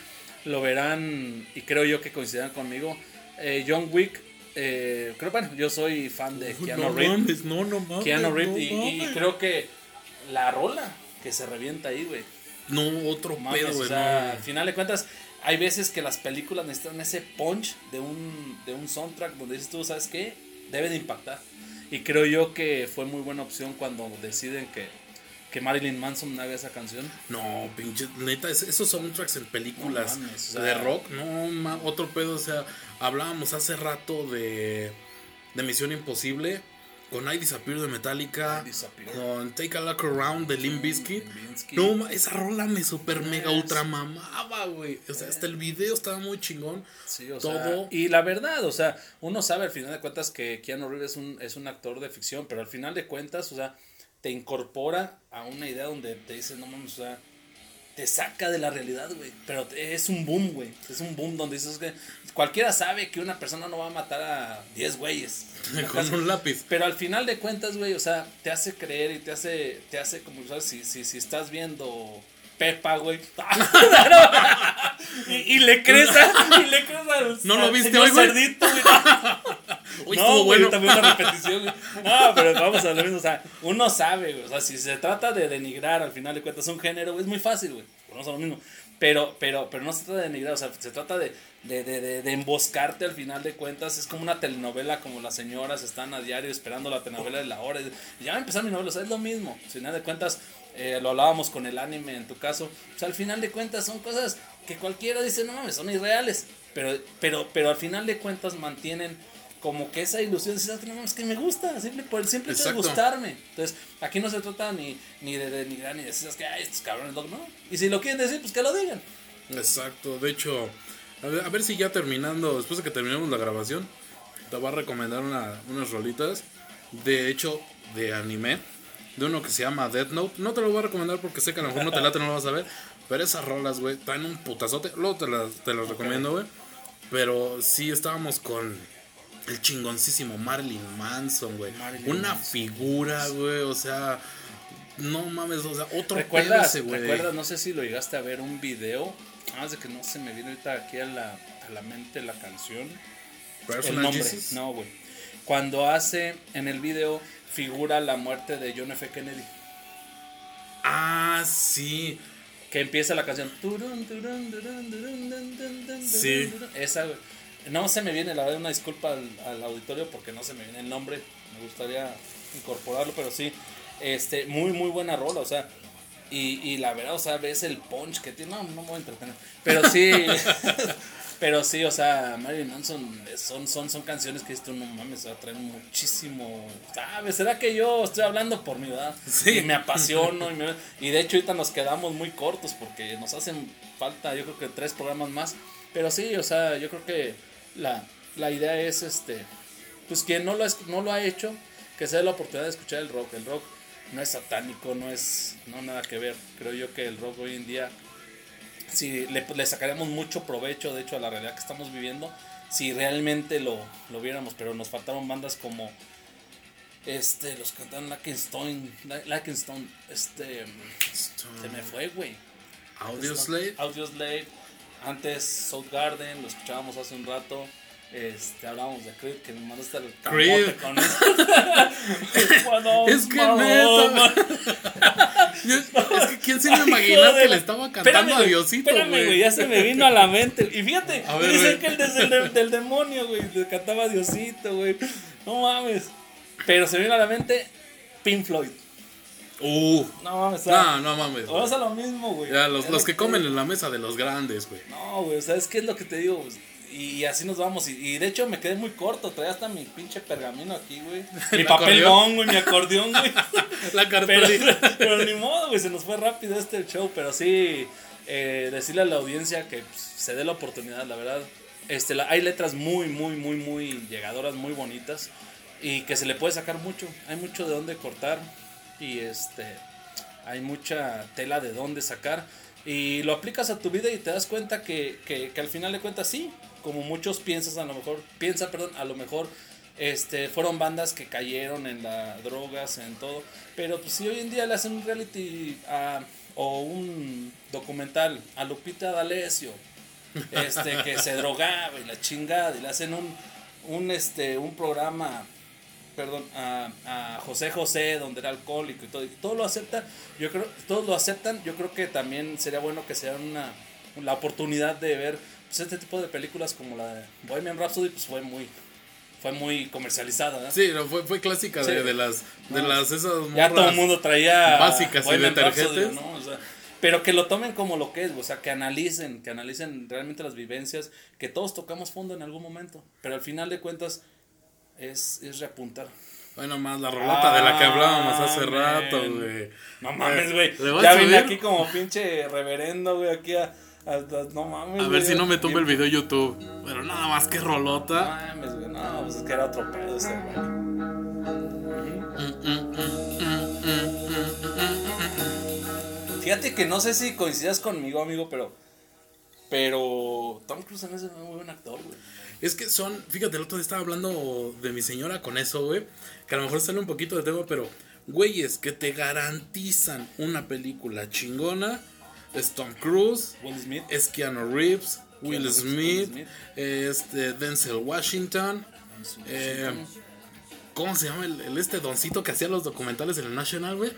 lo verán y creo yo que coincidirán conmigo. Eh, John Wick, eh, creo, bueno, yo soy fan de Keanu no Reeves. mames, no, no mames. Keanu Reeves y, y creo que la rola que se revienta ahí, güey. No, otro Mames, pedo, o güey. sea, no. al final de cuentas, hay veces que las películas necesitan ese punch de un, de un soundtrack donde dices tú, ¿sabes qué? Debe de impactar. Y creo yo que fue muy buena opción cuando deciden que, que Marilyn Manson haga esa canción. No, pinche, neta, es- esos soundtracks en películas No mames, o sea- de rock, no, ma- otro pedo, o sea, hablábamos hace rato de, de Misión Imposible, con I Disappear de Metallica, Disappear. con Take a Look Around de Limp Bizkit. No, esa rola me super mega Yes. ultra mamaba, güey. O sea, hasta el video estaba muy chingón. Sí, o todo. sea, y la verdad, o sea, uno sabe al final de cuentas que Keanu Reeves es un, es un actor de ficción, pero al final de cuentas, o sea, te incorpora a una idea donde te dice, no mames, o sea, te saca de la realidad, güey. Pero es un boom, güey. Es un boom donde dices que cualquiera sabe que una persona no va a matar a 10 güeyes. *laughs* con un lápiz. Pero al final de cuentas, güey, o sea, te hace creer y te hace, te hace como. Si, si, si estás viendo Pepa, güey. *laughs* *laughs* y, y le crees a, y le crees al, ¿No lo viste hoy, güey? Cerdito, güey. *laughs* No, güey, bueno. también una repetición, güey. No, pero vamos a lo mismo, o sea, uno sabe, güey, o sea, si se trata de denigrar al final de cuentas un género, güey, es muy fácil, güey, vamos a lo mismo. Pero, pero, pero no se trata de denigrar, o sea, se trata de, de, de, de, de emboscarte al final de cuentas. Es como una telenovela, como las señoras están a diario esperando la telenovela de la hora. y Ya va a empezar mi novela, o sea, es lo mismo. Al final de cuentas, eh, lo hablábamos con el anime en tu caso. O sea, al final de cuentas son cosas que cualquiera dice, no mames, son irreales. Pero, pero, pero al final de cuentas mantienen como que esa ilusión de "Ah, no mames, que me gusta, simple, por el simple hecho de gustarme. Entonces, aquí no se trata ni, ni de denigrar ni de decir, "Es que ay, estos cabrones locos, no. Y si lo quieren decir, pues que lo digan. Exacto, de hecho, a ver, a ver si ya terminando, después de que terminemos la grabación, te voy a recomendar una- unas rolitas, de hecho, de anime, de uno que se llama Death Note. No te lo voy a recomendar porque sé que a lo mejor no te late, no lo vas a ver, pero esas rolas, güey, traen un putazote, luego te las, te las recomiendo, güey. Pero sí estábamos con el chingoncísimo Marilyn Manson, güey. Una Manson. figura, güey, o sea, no mames, o sea, otro ¿Recuerdas, ese, güey. recuerdas, no sé si lo llegaste a ver un video, más de que no se me viene ahorita aquí a la, a la mente la canción. El Personal nombre, Jesus. no, güey. Cuando hace en el video figura la muerte de John F. Kennedy. Ah, sí. Que empieza la canción. Sí. Esa. No se me viene, la verdad, una disculpa al, al auditorio porque no se me viene el nombre. Me gustaría incorporarlo, pero sí. Este, muy, muy buena rola, o sea. Y, y la verdad, o sea, ves el punch que tiene. No, no me voy a entretener. Pero sí. *laughs* pero sí, o sea, Marilyn Manson son, son, son canciones que esto no mames, o sea, traen muchísimo. ¿Sabes? ¿Será que yo estoy hablando por mi edad? Sí. Y me apasiono. Y, me- y de hecho, ahorita nos quedamos muy cortos porque nos hacen falta, yo creo que tres programas más. Pero sí, o sea, yo creo que la, la idea es este. Pues quien no lo, ha, no lo ha hecho, que se dé la oportunidad de escuchar el rock. El rock no es satánico, no es. No nada que ver. Creo yo que el rock hoy en día. Si le, le sacaríamos mucho provecho, de hecho, a la realidad que estamos viviendo. Si realmente lo, lo viéramos, pero nos faltaron bandas como. Este, los cantaron Lakenstone. Lakenstone. Este. Se me fue, güey. Audio Slave. Audio Slave. Antes South Garden, lo escuchábamos hace un rato. Este, hablábamos de Creed, que me mandaste el Creed. con eso. *laughs* *laughs* Es que Mahoma- *laughs* Yo- es que quién se iba a imaginar que le estaba cantando Espérame, a güey, Diosito, Espérame, güey, güey. ya se me vino a la mente. Y fíjate, A ver, dicen güey. que el desde el de- del demonio, güey, le cantaba a Diosito, güey. No mames. Pero se me vino a la mente Pink Floyd. Uh, No mames, o sea, no, no mames. güey. vamos a lo mismo, güey. Ya, los, Es los lo que comen en la mesa de los grandes, güey. No, güey, ¿sabes qué es lo que te digo? Pues, Y, así nos vamos. Y, y de hecho me quedé muy corto. Traía hasta mi pinche pergamino aquí, güey. *laughs* Mi El papel acordeón. bong, güey, mi acordeón, güey. *laughs* La Pero, cartulina. pero ni modo, güey, se nos fue rápido este show. Pero sí, eh, decirle a la audiencia que pues, se dé la oportunidad, la verdad. Este, la- hay letras muy, muy, muy, muy llegadoras, muy bonitas. Y que se le puede sacar mucho. Hay mucho de dónde cortar. Y este, hay mucha tela de dónde sacar. Y lo aplicas a tu vida y te das cuenta que, que, que al final de cuentas sí. Como muchos piensan a lo mejor, piensa, perdón, a lo mejor este, fueron bandas que cayeron en las drogas, en todo. Pero pues si hoy en día le hacen un reality o un documental a Lupita D'Alessio, este, que se drogaba y la chingada, y le hacen un, un, este, un programa, perdón, a, José José, donde era alcohólico y todo, todo lo acepta, yo creo, todos lo aceptan, yo creo que también sería bueno que sea una, la oportunidad de ver pues, este tipo de películas como la de Bohemian Rhapsody, pues fue muy, fue muy comercializada, ¿no? Sí, no, fue, fue clásica de, Sí. de las de No, las esas Ya todo el mundo traía básicas y detergentes. Rhapsody, ¿no? O sea, pero que lo tomen como lo que es, o sea, que analicen, que analicen realmente las vivencias, que todos tocamos fondo en algún momento, pero al final de cuentas es, es reapuntar. Bueno, más la rolota de la que hablábamos hace Ah, rato, güey. No mames, güey. ¿Le voy a Ya vine aquí como pinche reverendo, güey, aquí a- no mames. A ver güey. si no me tumba el video YouTube. Pero nada más que No rolota. mames, güey, no, pues es que era otro pedo ese, güey. Fíjate que no sé si coincidas conmigo, amigo, pero. Pero. Tom Cruise en ese es muy buen actor, güey. Es que son, fíjate, el otro día estaba hablando de mi señora con eso, güey. Que a lo mejor sale un poquito de tema, pero, güeyes, que te garantizan una película chingona. Es Tom Cruise, Will Smith. es Keanu Reeves, Will Reeves, Smith, este Denzel Washington. eh, ¿Cómo se llama el, el este doncito que hacía los documentales en el National, güey?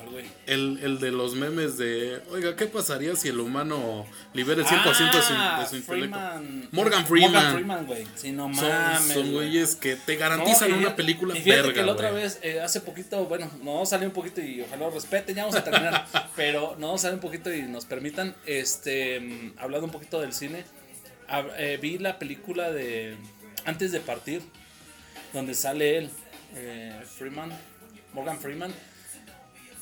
¿Cuál, güey? El, el de los memes de, oiga, ¿qué pasaría si el humano libera el 100% de su, de su Ah, intelecto? Freeman. Morgan Freeman. Morgan Freeman, güey. Sí, no Son, mames. son güey. güeyes que te garantizan No, y- una película y fíjate verga, que la otra güey. vez, eh, hace poquito, bueno, no salió un poquito y ojalá lo respeten, ya vamos a terminar, *laughs* pero no salió un poquito y nos permitan, este, mm, hablando un poquito del cine, eh, vi la película de Antes de partir, donde sale él, eh, Freeman, Morgan Freeman,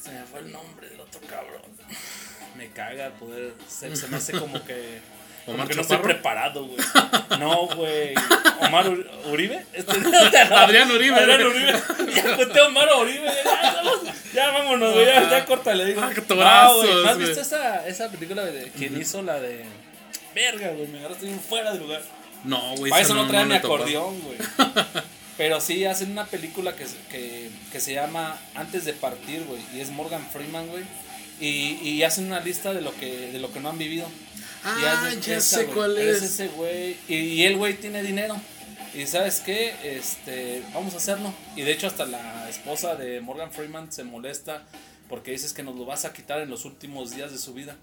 se me fue el nombre del otro cabrón, me caga poder, se, se me hace como que... Como ¿Omar que no estoy preparado, güey. No, güey. ¿Omar Uri- Uribe? Este, Adrián Uribe. Adrián Uribe. Ya conté Omar Uribe. Ya, vámonos, güey. Ya, ya córtale. Digo. Ah, qué No, tobrazos, güey. ¿No has visto esa, esa película de quien hizo la de. Verga, güey. Me agarraste bien fuera de lugar. No, güey. Para eso no trae mi acordeón, güey. *laughs* Pero sí hacen una película que, se- que, que se llama Antes de partir, güey. Y es Morgan Freeman, güey. Y, y hacen una lista de lo que, de lo que no han vivido. Y Ah, hacen ya esa, sé güey. cuál Es es. ese güey. Y, y el güey tiene dinero. Y sabes qué, este, vamos a hacerlo. Y de hecho hasta la esposa de Morgan Freeman se molesta porque dices que nos lo vas a quitar en los últimos días de su vida.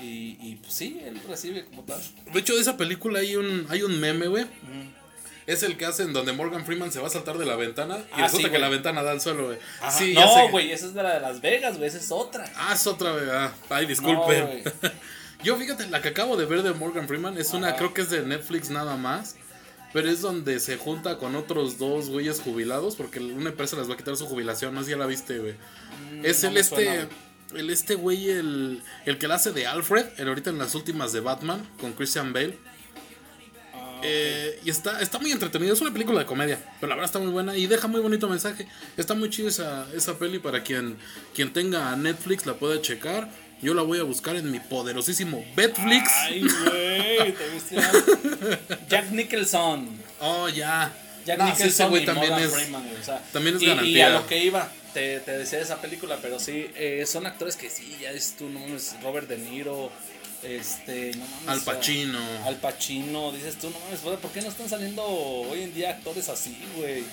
Y, y pues sí, él recibe como tal. De hecho, de esa película hay un, hay un meme, güey. Es el que hacen donde Morgan Freeman se va a saltar de la ventana y Ah, resulta sí, que la ventana da al suelo, güey. Sí, no, que- güey, esa es de la de Las Vegas, güey, esa es otra. Ah, es otra, güey. ah, Ay, disculpen. *laughs* Yo, fíjate, la que acabo de ver de Morgan Freeman es una, creo que es de Netflix nada más. Pero es donde se junta con otros dos güeyes jubilados porque una empresa les va a quitar su jubilación. No sé si ya la viste, güey. es no el este. suena, el este güey, el, el que la hace de Alfred, el ahorita en las últimas de Batman, con Christian Bale. Eh, y está, está muy entretenido, es una película de comedia, pero la verdad está muy buena y deja muy bonito mensaje. Está muy chido esa, esa peli para quien, quien tenga Netflix la pueda checar. Yo la voy a buscar en mi poderosísimo Betflix. Ay, güey, te viste. *laughs* Jack Nicholson. Oh, ya. Jack No, sí, Nicholson y también Morgan es. Freeman, güey, o sea, también es y, y garantía. a lo que iba, te, te decía esa película, pero sí, eh, son actores que sí, ya dices tú, no mames, Robert De Niro, este, no mames. Al o Pacino. Al Pacino, dices tú, no mames, ¿por qué no están saliendo hoy en día actores así, güey?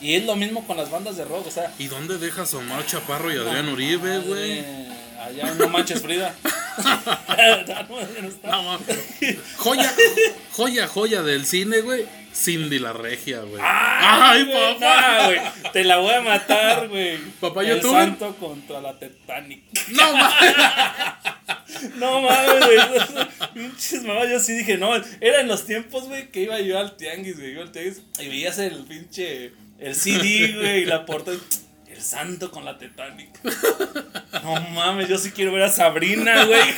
Y es lo mismo con las bandas de rock, o sea. ¿Y dónde dejas a Omar Chaparro y Adrián Uribe, güey? Allá No Manches Frida. *laughs* *laughs* No, no joya, joya, joya del cine, güey. Cindy la regia, güey. Ay, papá! papá, güey. Te la voy a matar, güey. Papá, El ¿youtuber? santo contra la Titanic. No mames. *laughs* No mames, güey. Pinches mamás, yo sí dije, no. Era en los tiempos, güey, que iba yo al tianguis, güey. Iba al tianguis y veías el pinche. El CD, güey, y la portada. El santo con la Titanic. No mames, yo sí quiero ver a Sabrina, güey.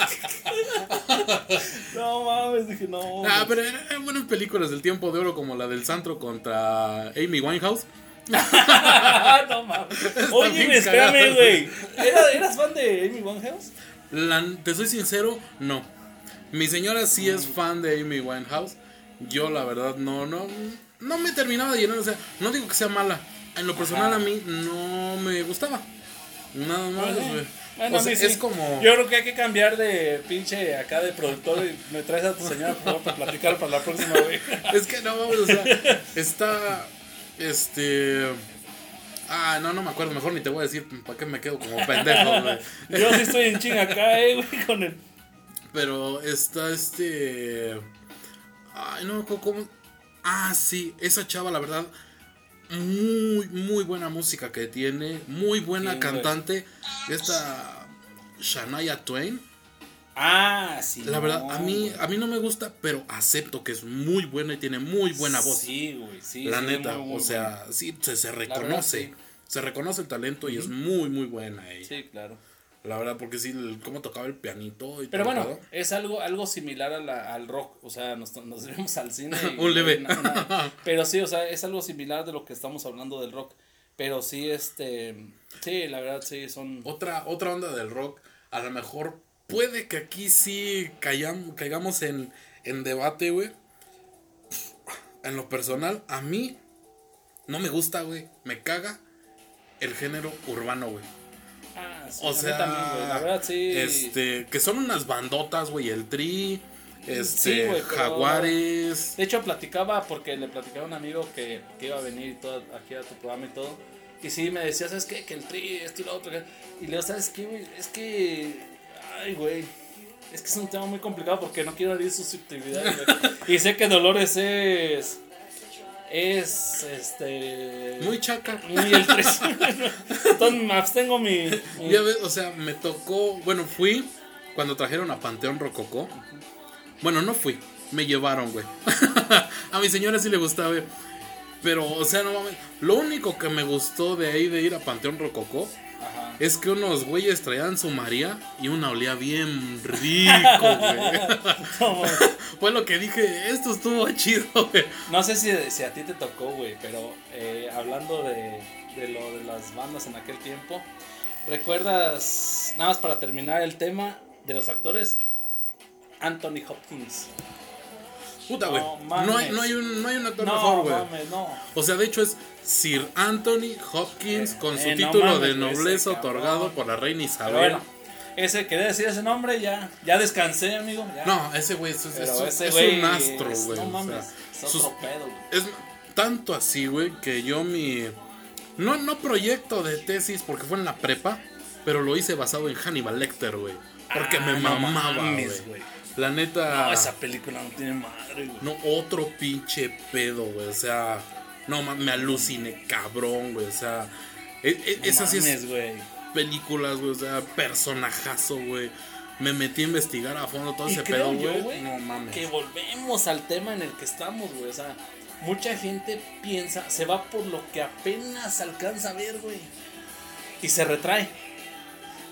No mames, dije, no. Ah, pero eran buenas películas del tiempo de oro como la del Santro contra Amy Winehouse. *laughs* no mames. Oye, espérame, güey. ¿Era- ¿Eras fan de Amy Winehouse? La- te soy sincero, no. Mi señora sí es fan de Amy Winehouse. yo la verdad no, no, no me terminaba de llenar. O sea, no digo que sea mala. En lo personal a mí no me gustaba. Nada más, güey. Bueno, o sea, sí. es como. Yo creo que hay que cambiar de pinche acá de productor y me traes a tu señora por favor, para platicar para la próxima, güey. *laughs* Es que no, o sea, está. Este. Ah, no, no me acuerdo. Mejor ni te voy a decir para qué me quedo como pendejo, güey. Yo sí estoy en chinga acá, eh, güey, con el. Pero está este. Ay, no cómo. Ah, sí, esa chava, la verdad. Muy, muy buena música que tiene. Muy buena cantante. Esta. Shania Twain. Ah, sí. La verdad, a mí, a mí no me gusta, pero acepto que es muy buena y tiene muy buena voz. Sí, güey, sí. la sí, neta, muy, muy o sea, sí, se, se verdad, reconoce. sí. Se reconoce el talento y es muy, muy buena ella. Sí, claro. La verdad, porque sí, el- cómo tocaba el pianito y Pero todo, bueno, todo. es algo, algo similar a la- al rock. O sea, nos, nos vemos al cine. *laughs* y- Un leve. *laughs* pero sí, o sea, es algo similar de lo que estamos hablando del rock. Pero sí, este. Sí, la verdad, sí, son. Otra, otra onda del rock, a lo mejor puede que aquí sí caigamos en, en debate, güey. En lo personal, a mí no me gusta, güey. Me caga el género urbano, güey. O sea, también, güey, la verdad, sí. este, que son unas bandotas, güey, el Tri, este, Sí, Jaguares. De hecho, platicaba porque le platicaba a un amigo que, que iba a venir y todo, aquí a tu programa y todo. Y sí, me decía, ¿sabes qué? Que el tri, esto y lo otro. que-". Y le digo, ¿sabes qué, güey? Es que. Ay, güey. Es que es un tema muy complicado porque no quiero herir susceptibilidad, güey. *laughs* Y sé que Dolores es. Es. Este. Muy chaca. Muy el tres. *laughs* Entonces me abstengo mi. mi- Ya ves, o sea, me tocó, bueno, fui cuando trajeron a Panteón Rococó. Bueno, no fui, me llevaron, güey. *laughs* a mi señora sí le gustaba, güey. Pero, o sea, no mames. Lo único que me gustó de ahí de ir a Panteón Rococó. Es que unos güeyes traían su María y una olía bien rico, *laughs* güey. Fue lo que dije, esto estuvo chido, güey. No sé si, si a ti te tocó, güey, pero eh, hablando de, de lo de las bandas en aquel tiempo, ¿recuerdas, nada más para terminar el tema de los actores, Anthony Hopkins? Puta, güey. No hay, no, hay un, no hay un actor No, mejor, güey. mames, no. O sea, de hecho es Sir Anthony Hopkins Eh, con su eh, no título mames, de nobleza otorgado por la reina Isabel. bueno, ese, quería decir ese nombre, ya, ya descansé, amigo. ya. No, ese güey es, es- es- es un astro, güey. No o mames, sea, es sus- otro pedo, güey. es tanto así, güey, que yo mi... No, no proyecto de tesis porque fue en la prepa, pero lo hice basado en Hannibal Lecter, güey. Porque Ah, me mamaba, güey. La neta... No, esa película no tiene madre, güey. No, otro pinche pedo, güey. O sea, no, me aluciné, cabrón, güey. O sea, e- e- sí es güey. películas, güey. O sea, personajazo, güey. Me metí a investigar a fondo todo Y ese creo pedo, yo, güey, No mames. que volvemos al tema en el que estamos, güey. O sea, mucha gente piensa, se va por lo que apenas alcanza a ver, güey. Y se retrae.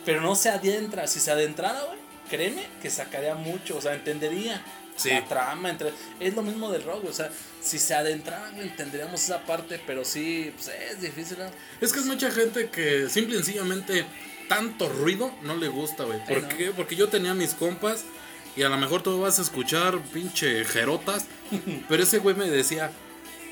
Pero no se adentra. Si se adentrara, güey, créeme que sacaría mucho. O sea, entendería Sí. la trama. Entre... Es lo mismo del rock, O sea, si se adentrara, güey, entenderíamos esa parte. Pero sí, pues es difícil, ¿no? Es que es mucha gente que simple y sencillamente tanto ruido no le gusta, güey. ¿Por no. qué? Porque yo tenía mis compas y a lo mejor tú vas a escuchar pinche jerotas, *laughs* pero ese güey me decía,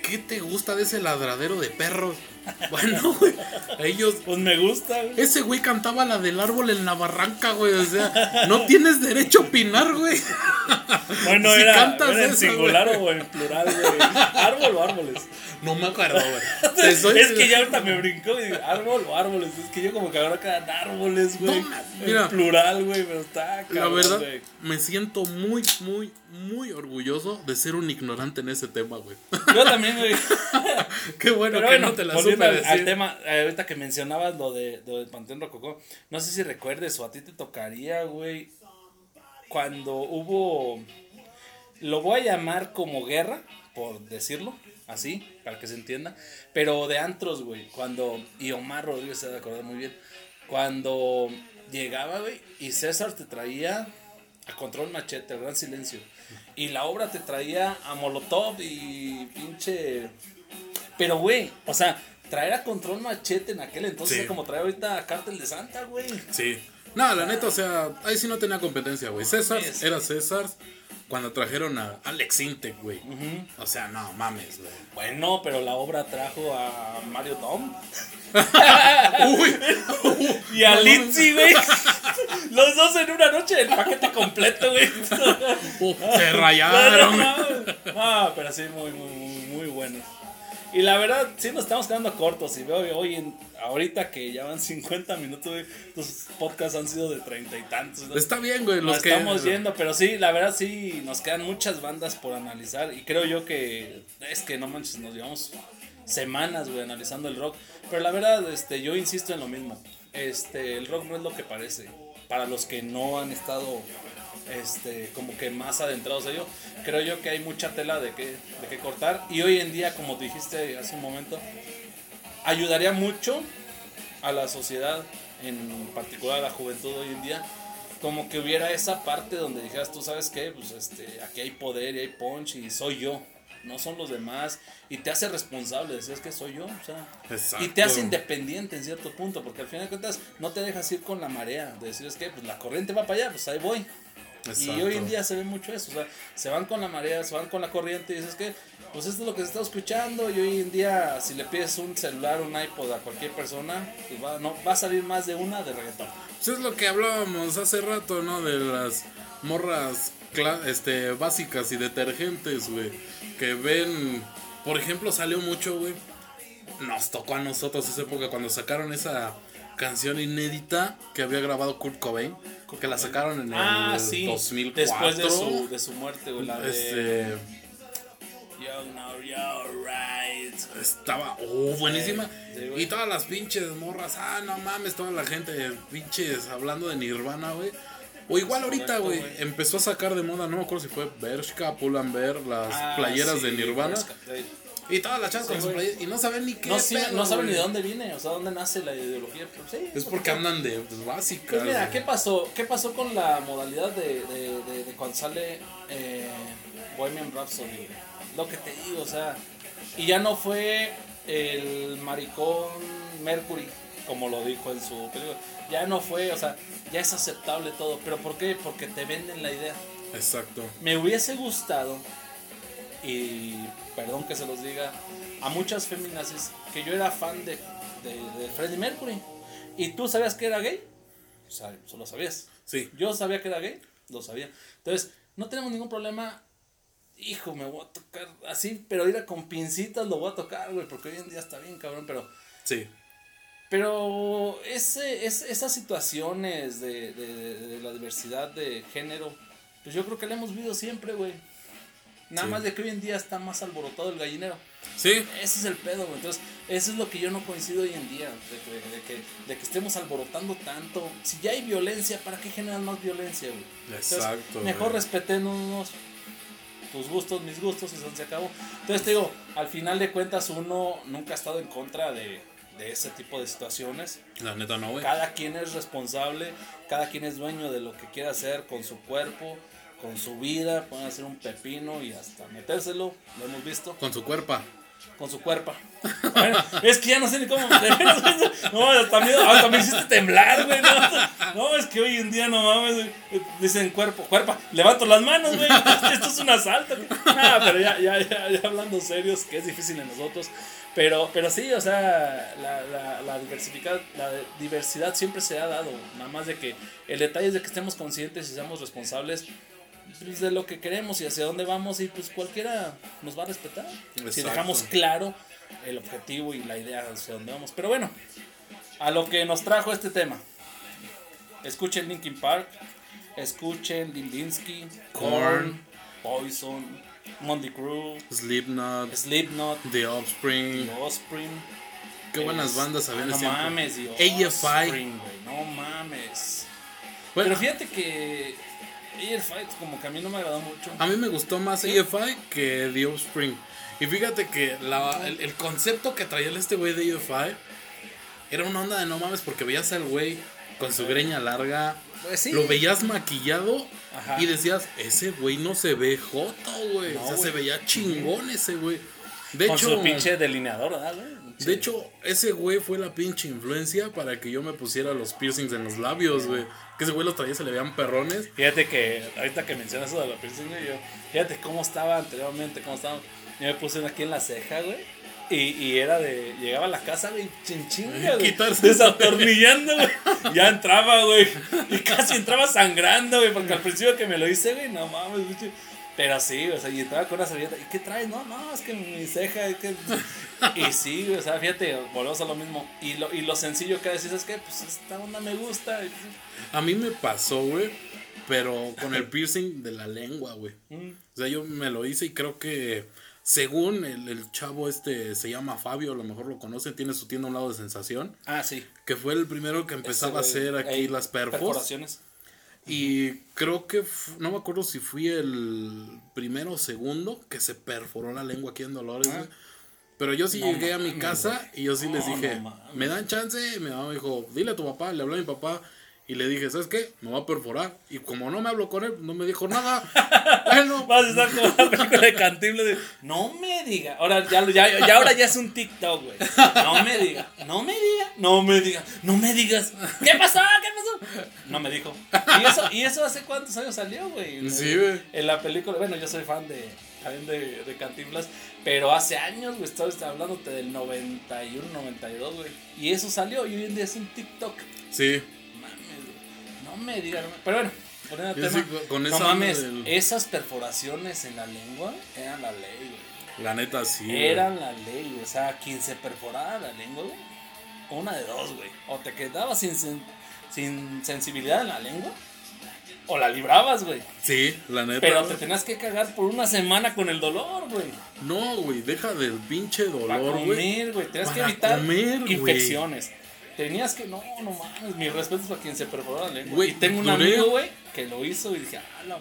¿qué te gusta de ese ladradero de perros? *laughs* Bueno, güey, ellos... Pues me gusta, güey. Ese güey cantaba la del árbol en la barranca, güey. O sea, no tienes derecho a opinar, güey. Bueno, Si era, cantas era en eso, singular güey. o en plural, güey. Árbol o árboles. No me acuerdo, güey. *laughs* Es que ya ahorita me brincó y digo, árbol o árboles. Es que yo como que ahora quedan árboles, güey. No, en mira. plural, güey, pero está La cabrón, verdad, güey. me siento muy, muy, muy orgulloso de ser un ignorante en ese tema, güey. Yo también, güey. *laughs* Qué bueno Pero que bueno, no te la supe al, decir. al tema, ahorita que mencionabas lo de, lo del Panteón Rococó, no sé si recuerdes o a ti te tocaría, güey, cuando hubo, lo voy a llamar como guerra, por decirlo así, para que se entienda, pero de antros, güey, cuando, y Omar Rodríguez se ha de acordar muy bien, cuando llegaba, güey, y César te traía a Control Machete, el Gran Silencio, y la obra te traía a Molotov y pinche... Pero, güey, o sea, traer a Control Machete en aquel entonces Sí. como traer ahorita a Cártel de Santa, güey. Sí. No, la neta, o sea, ahí sí no tenía competencia, güey. César era César. cuando trajeron a Alex Intec, güey. O sea, no mames, güey. Bueno, pero la obra trajo a Mario Tom. *laughs* Uy, Y a Lindsay, güey. Los dos en una noche, el paquete completo, güey. uh, se rayaron. Ah, pero sí, muy, muy, muy, muy bueno. Y la verdad, sí nos estamos quedando cortos. Y veo hoy, en, ahorita que ya van 50 minutos, güey, los podcasts han sido de treinta y tantos. ¿no? Está bien, güey. Nos Los que. estamos yendo, pero sí, la verdad sí, nos quedan muchas bandas por analizar. Y creo yo que es que no manches, nos llevamos semanas, güey, analizando el rock. Pero la verdad, este, yo insisto en lo mismo. Este, el rock no es lo que parece. Para los que no han estado este, como que más adentrados a ello, creo yo que hay mucha tela de que, de que cortar. Y hoy en día, como dijiste hace un momento, ayudaría mucho a la sociedad, en particular a la juventud hoy en día, como que hubiera esa parte donde dijeras, tú sabes qué, pues este, aquí hay poder y hay punch y soy yo, no son los demás, y te hace responsable, decías que soy yo, o sea, y te hace independiente en cierto punto, porque al final de cuentas no te dejas ir con la marea, de decir, es que pues la corriente va para allá, pues ahí voy. Y hoy en día se ve mucho eso, o sea, se van con la marea, se van con la corriente y dices que, pues esto es lo que se está escuchando y hoy en día si le pides un celular, un iPod a cualquier persona, pues va, no, va a salir más de una de reggaetón. Pues es lo que hablábamos hace rato, ¿no? De las morras este, básicas y detergentes, güey. Que ven, por ejemplo, salió mucho, güey. Nos tocó a nosotros esa época cuando sacaron esa canción inédita que había grabado Kurt Cobain. Que la sacaron en el Ah, sí, 2004. después de su, de su muerte, güey, la de... Este, You know you're right. estaba, oh, buenísima. Sí, y todas las pinches morras, ah, no mames, toda la gente, pinches, hablando de Nirvana, güey. O igual ahorita, güey, empezó a sacar de moda, no me acuerdo si fue Bershka, Pull&Bear, las Ah, playeras de Nirvana. Y todas las chavas Sí, con su güey. playera, y no saben ni qué No, sí, pedo, no saben ni de dónde viene, o sea, dónde nace la ideología. Pero sí, Es porque andan de pues, básicas. Pues mira. ¿qué pasó? ¿Qué pasó con la modalidad de, de, de- de cuando sale eh, Bohemian Rhapsody? Lo que te digo, o sea, y ya no fue el maricón Mercury, como lo dijo en su película. Ya no fue, o sea, ya es aceptable todo. ¿Pero por qué? Porque te venden la idea. Exacto. Me hubiese gustado, y perdón que se los diga, a muchas feminazis, que yo era fan de, de, de Freddie Mercury. ¿Y tú sabías que era gay? O sea, solo sabías. Sí. Yo sabía que era gay, lo sabía. Entonces, no tenemos ningún problema. Hijo, me voy a tocar así, pero ir a con pincitas lo voy a tocar, güey, porque hoy en día está bien, cabrón, pero... Sí. Pero ese, es, esas situaciones de, de- de- de la diversidad de género, pues yo creo que la hemos vivido siempre, güey. Nada Sí. más de que hoy en día está más alborotado el gallinero. Sí. Ese es el pedo, güey. Entonces, eso es lo que yo no coincido hoy en día. De que, de que, de que estemos alborotando tanto. Si ya hay violencia, ¿para qué generas más violencia, güey? Entonces, Exacto, Mejor güey. respetémonos tus gustos, mis gustos, y eso se acabó. Entonces, te digo, al final de cuentas, uno nunca ha estado en contra de, de ese tipo de situaciones. La neta no, güey. Cada quien es responsable, cada quien es dueño de lo que quiera hacer con su cuerpo, con su vida. Pueden hacer un pepino y hasta metérselo, lo hemos visto, Con su cuerpo. con su cuerpo. Bueno, es que ya no sé ni cómo. No, hasta miedo, hasta me hiciste temblar, güey. No, no, es que hoy en día no mames. Dicen cuerpo, cuerpo. Levanto las manos, güey. Esto es un asalto. Ah, pero ya, ya, ya, ya hablando serios, que es difícil en nosotros. Pero, pero sí, o sea, la, la, la, diversificar, la diversidad siempre se ha dado. Nada más de que el detalle es de que estemos conscientes y seamos responsables pues, de lo que queremos y hacia dónde vamos y pues cualquiera nos va a respetar. Si dejamos claro el objetivo y la idea hacia dónde vamos. Pero bueno, a lo que nos trajo este tema. Escuchen Linkin Park, escuchen Lindinsky, Korn. Poison, Monday Crew, Slipknot, Slipknot, The Offspring. The Offspring. Qué buenas Es- bandas habían No ese tiempo. mames, The AFI. No mames. Bueno, Pero fíjate que AFI como que a mí no me agradó mucho. a mí me gustó más AFI que The Offspring. Y fíjate que la- el, el concepto que traía este güey de AFI era una onda de no mames porque veías al güey con su greña larga. Pues sí. Lo veías maquillado Ajá. y decías, ese güey no se ve joto, güey. No, o sea, se veía chingón ese güey. De Con hecho, su pinche delineador, ¿verdad, güey? De hecho, ese güey fue la pinche influencia para que yo me pusiera los piercings en los labios, güey. Que ese güey los traía, se le veían perrones. Fíjate que ahorita que mencionas eso de la piercing, güey, yo, fíjate cómo estaba anteriormente, cómo estaba. Yo me puse aquí en la ceja, güey. Y, y era de. Llegaba a la casa, güey, chinchilla, *laughs* güey. Quitarse Desatornillando, güey. *laughs* Ya entraba, güey. Y casi entraba sangrando, güey. Porque al principio que me lo hice, güey, no mames, güey. Pero sí, o sea, y entraba con una servilleta. ¿Y qué traes? No, no, es que mi ceja. Es que... *laughs* Y sí, o sea, fíjate, volvemos a lo mismo. Y lo, y lo sencillo que decís es que, pues, esta onda me gusta. A mí me pasó, güey. Pero con el *laughs* piercing de la lengua, güey. O sea, yo me lo hice y creo que según el, el chavo este se llama Fabio, a lo mejor lo conocen, tiene su tienda a un lado de sensación. Ah, sí. Que fue el primero que empezaba a Ese, hacer aquí las perfos. Perforaciones. Y creo que, no me acuerdo si fui el primero o segundo que se perforó la lengua aquí en Dolores, güey. Pero yo sí Ah. No llegué a mi casa y yo sí les No, dije, no. ¿me dan chance? Mi mamá me dijo, dile a tu papá, le hablé a mi papá y le dije, ¿sabes qué? Me va a perforar. Y como no me hablo con él, no me dijo nada. *laughs* bueno, Vas a estar como la película de Cantinflas de, no me diga. Ahora ya, ya, ya ahora ya es un TikTok, güey. No me diga, no me diga, no me diga, no me digas. ¿Qué pasó? ¿Qué pasó? No me dijo. ¿Y eso, y eso hace cuántos años salió, güey? Sí, güey. En la película, bueno, yo soy fan de también de, de Cantinflas, pero hace años, güey, estaba estaba hablándote del 91, 92, güey. Y eso salió y hoy en día es un TikTok. sí. No me digan. Pero bueno, poniendo tema. sí, con- no esa mames, del- esas perforaciones en la lengua eran la ley, güey. La neta, sí. güey. Eran la ley, güey. O sea, quien se perforara la lengua, güey, una de dos, güey. O te quedabas sin, sen- sin sensibilidad en la lengua, o la librabas, güey. Sí, la neta. Pero te tenías que cagar por una semana con el dolor, güey. No, güey, deja del pinche Para dolor, güey. comer, güey. Tenías que Para evitar comer, güey. Tenías que, no, no mames, mis respetos para quien se perforó la lengua. Güey, y tengo un duré- amigo, güey, que lo hizo y dije, ah, la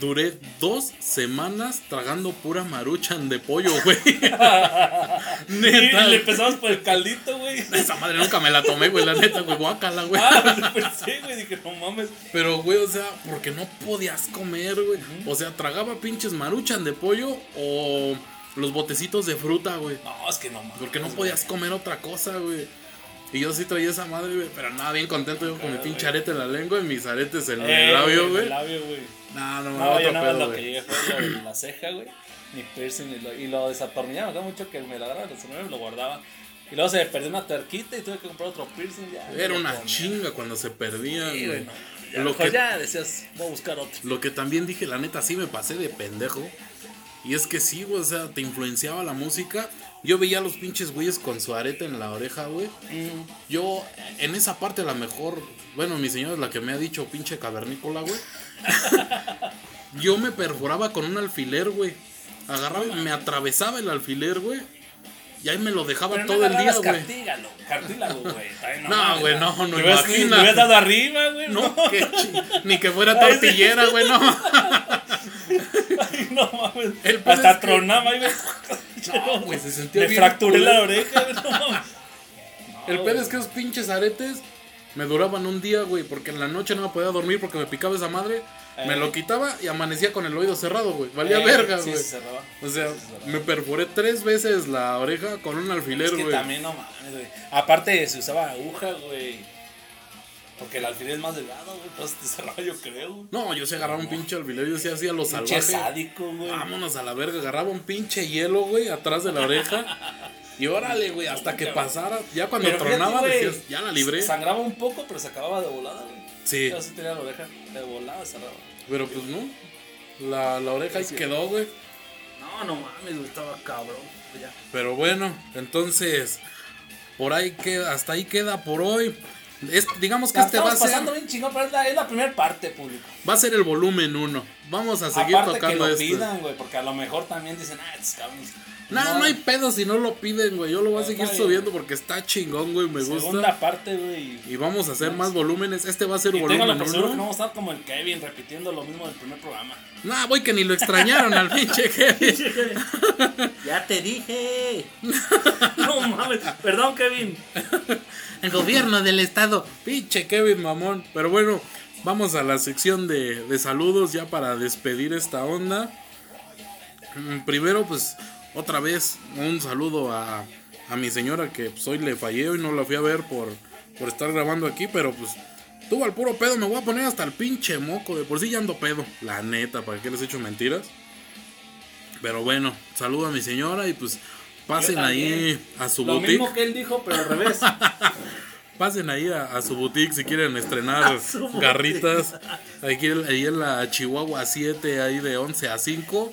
Duré dos semanas tragando pura maruchan de pollo, güey. *laughs* Y neta. le empezamos por el caldito, güey. Esa madre nunca me la tomé, güey, la neta, güey, guácala, güey. Ah, lo pensé, güey. Dije, no mames. Pero, güey, o sea, porque no podías comer, güey. O sea, tragaba pinches maruchan de pollo o los botecitos de fruta, güey. No, es que no mames. Porque no podías comer otra cosa, güey. Y yo sí traía esa madre, güey. Pero nada, bien contento yo con mi pinche arete en la lengua y mis aretes en Eh, el labio, güey. El. No, no, me No, yo nada pedo, lo que llegué fue lo de la ceja, güey. Mi piercing y lo, y lo desatornillaba. Me mucho que me la agarraba, desatornillaba y lo guardaba. Y luego se perdió una terquita y tuve que comprar otro piercing. Ya, Era una ponía. chinga cuando se perdían, Sí, güey. güey, no. Ya, Lo mejor que- ya decías, voy a buscar otro. Lo que también dije, la neta, sí me pasé de pendejo. Y es que sí, güey, o sea, te influenciaba la música. Yo veía a los pinches güeyes con su areta en la oreja, güey. Yo, en esa parte, a lo mejor, bueno, mi señora es la que me ha dicho pinche cavernícola, güey. *laughs* Yo me perforaba con un alfiler, güey. Agarraba y me atravesaba el alfiler, güey. Y ahí me lo dejaba Pero todo no el día, güey. cartílago, cartílago, güey. No, *laughs* güey, no, no, imagina. Hubieras dado arriba, güey. No, que chi- ni que fuera *laughs* tortillera, güey, no. *laughs* No mames. Hasta tronaba, güey. No, güey, se sentía Me bien fracturé la oreja, güey. No mames. *laughs* El pedo es que esos pinches aretes me duraban un día, güey, porque en la noche no me podía dormir porque me picaba esa madre. Me Eh. lo quitaba y amanecía con el oído cerrado, güey. Valía Eh, verga, sí, güey. se cerraba. o sea, me perforé tres veces la oreja con un alfiler, Es que güey. también no mames, güey. Aparte se usaba aguja, güey. Porque el alfiler es más delgado, güey. Entonces te cerraba, yo creo. No, yo sí agarraba un pinche alfiler, yo sí hacía lo Pinche salvaje. sádico, güey. Vámonos a la verga, agarraba un pinche hielo, güey, atrás de la oreja. Y órale, güey, hasta que pasara. Ya cuando Pero fíjate, tronaba güey, decías, ya la libré. Sangraba un poco, pero se acababa de volada, güey. Sí. Yo sí tenía la oreja de volada, cerraba. Pero pues no. La, la oreja ahí quedó, güey. No, no mames, güey. Estaba cabrón. Ya. Pero bueno, entonces, por ahí queda, hasta ahí queda por hoy. Es, digamos que La este va a ser, pasando bien chingón, pero es la, la primera parte, público. va a ser el volumen 1. Vamos a seguir Aparte que tocando lo esto. pidan, güey, porque a lo mejor también dicen, ah, estos cabrones. No, no hay pedo si no lo piden, güey. Yo lo voy a seguir bien. subiendo porque está chingón, güey. Me Segunda gusta. parte, güey. Y vamos a hacer más volúmenes. Este va a ser Y tengo la volumen que 1. no vamos a estar como el Kevin repitiendo lo mismo del primer programa. Nah, voy que ni lo extrañaron al pinche Kevin. *laughs* Ya te dije. *laughs* no mames. Perdón, Kevin. El gobierno del estado. Pinche Kevin mamón. Pero bueno, vamos a la sección de, de saludos ya para despedir esta onda. Mm, Primero, pues, otra vez un saludo a, a mi señora que pues, hoy le fallé y no la fui a ver por, por estar grabando aquí, pero pues tuvo al puro pedo, me voy a poner hasta el pinche moco, de por sí ya ando pedo, la neta, para que les he hecho mentiras. Pero bueno, saludo a mi señora y pues pasen ahí a su Lo boutique. mismo que él dijo, pero al revés. *laughs* Pasen ahí a, a su boutique si quieren estrenar *laughs* garritas. Aquí, ahí en la Chihuahua 7, ahí de 11 a 5.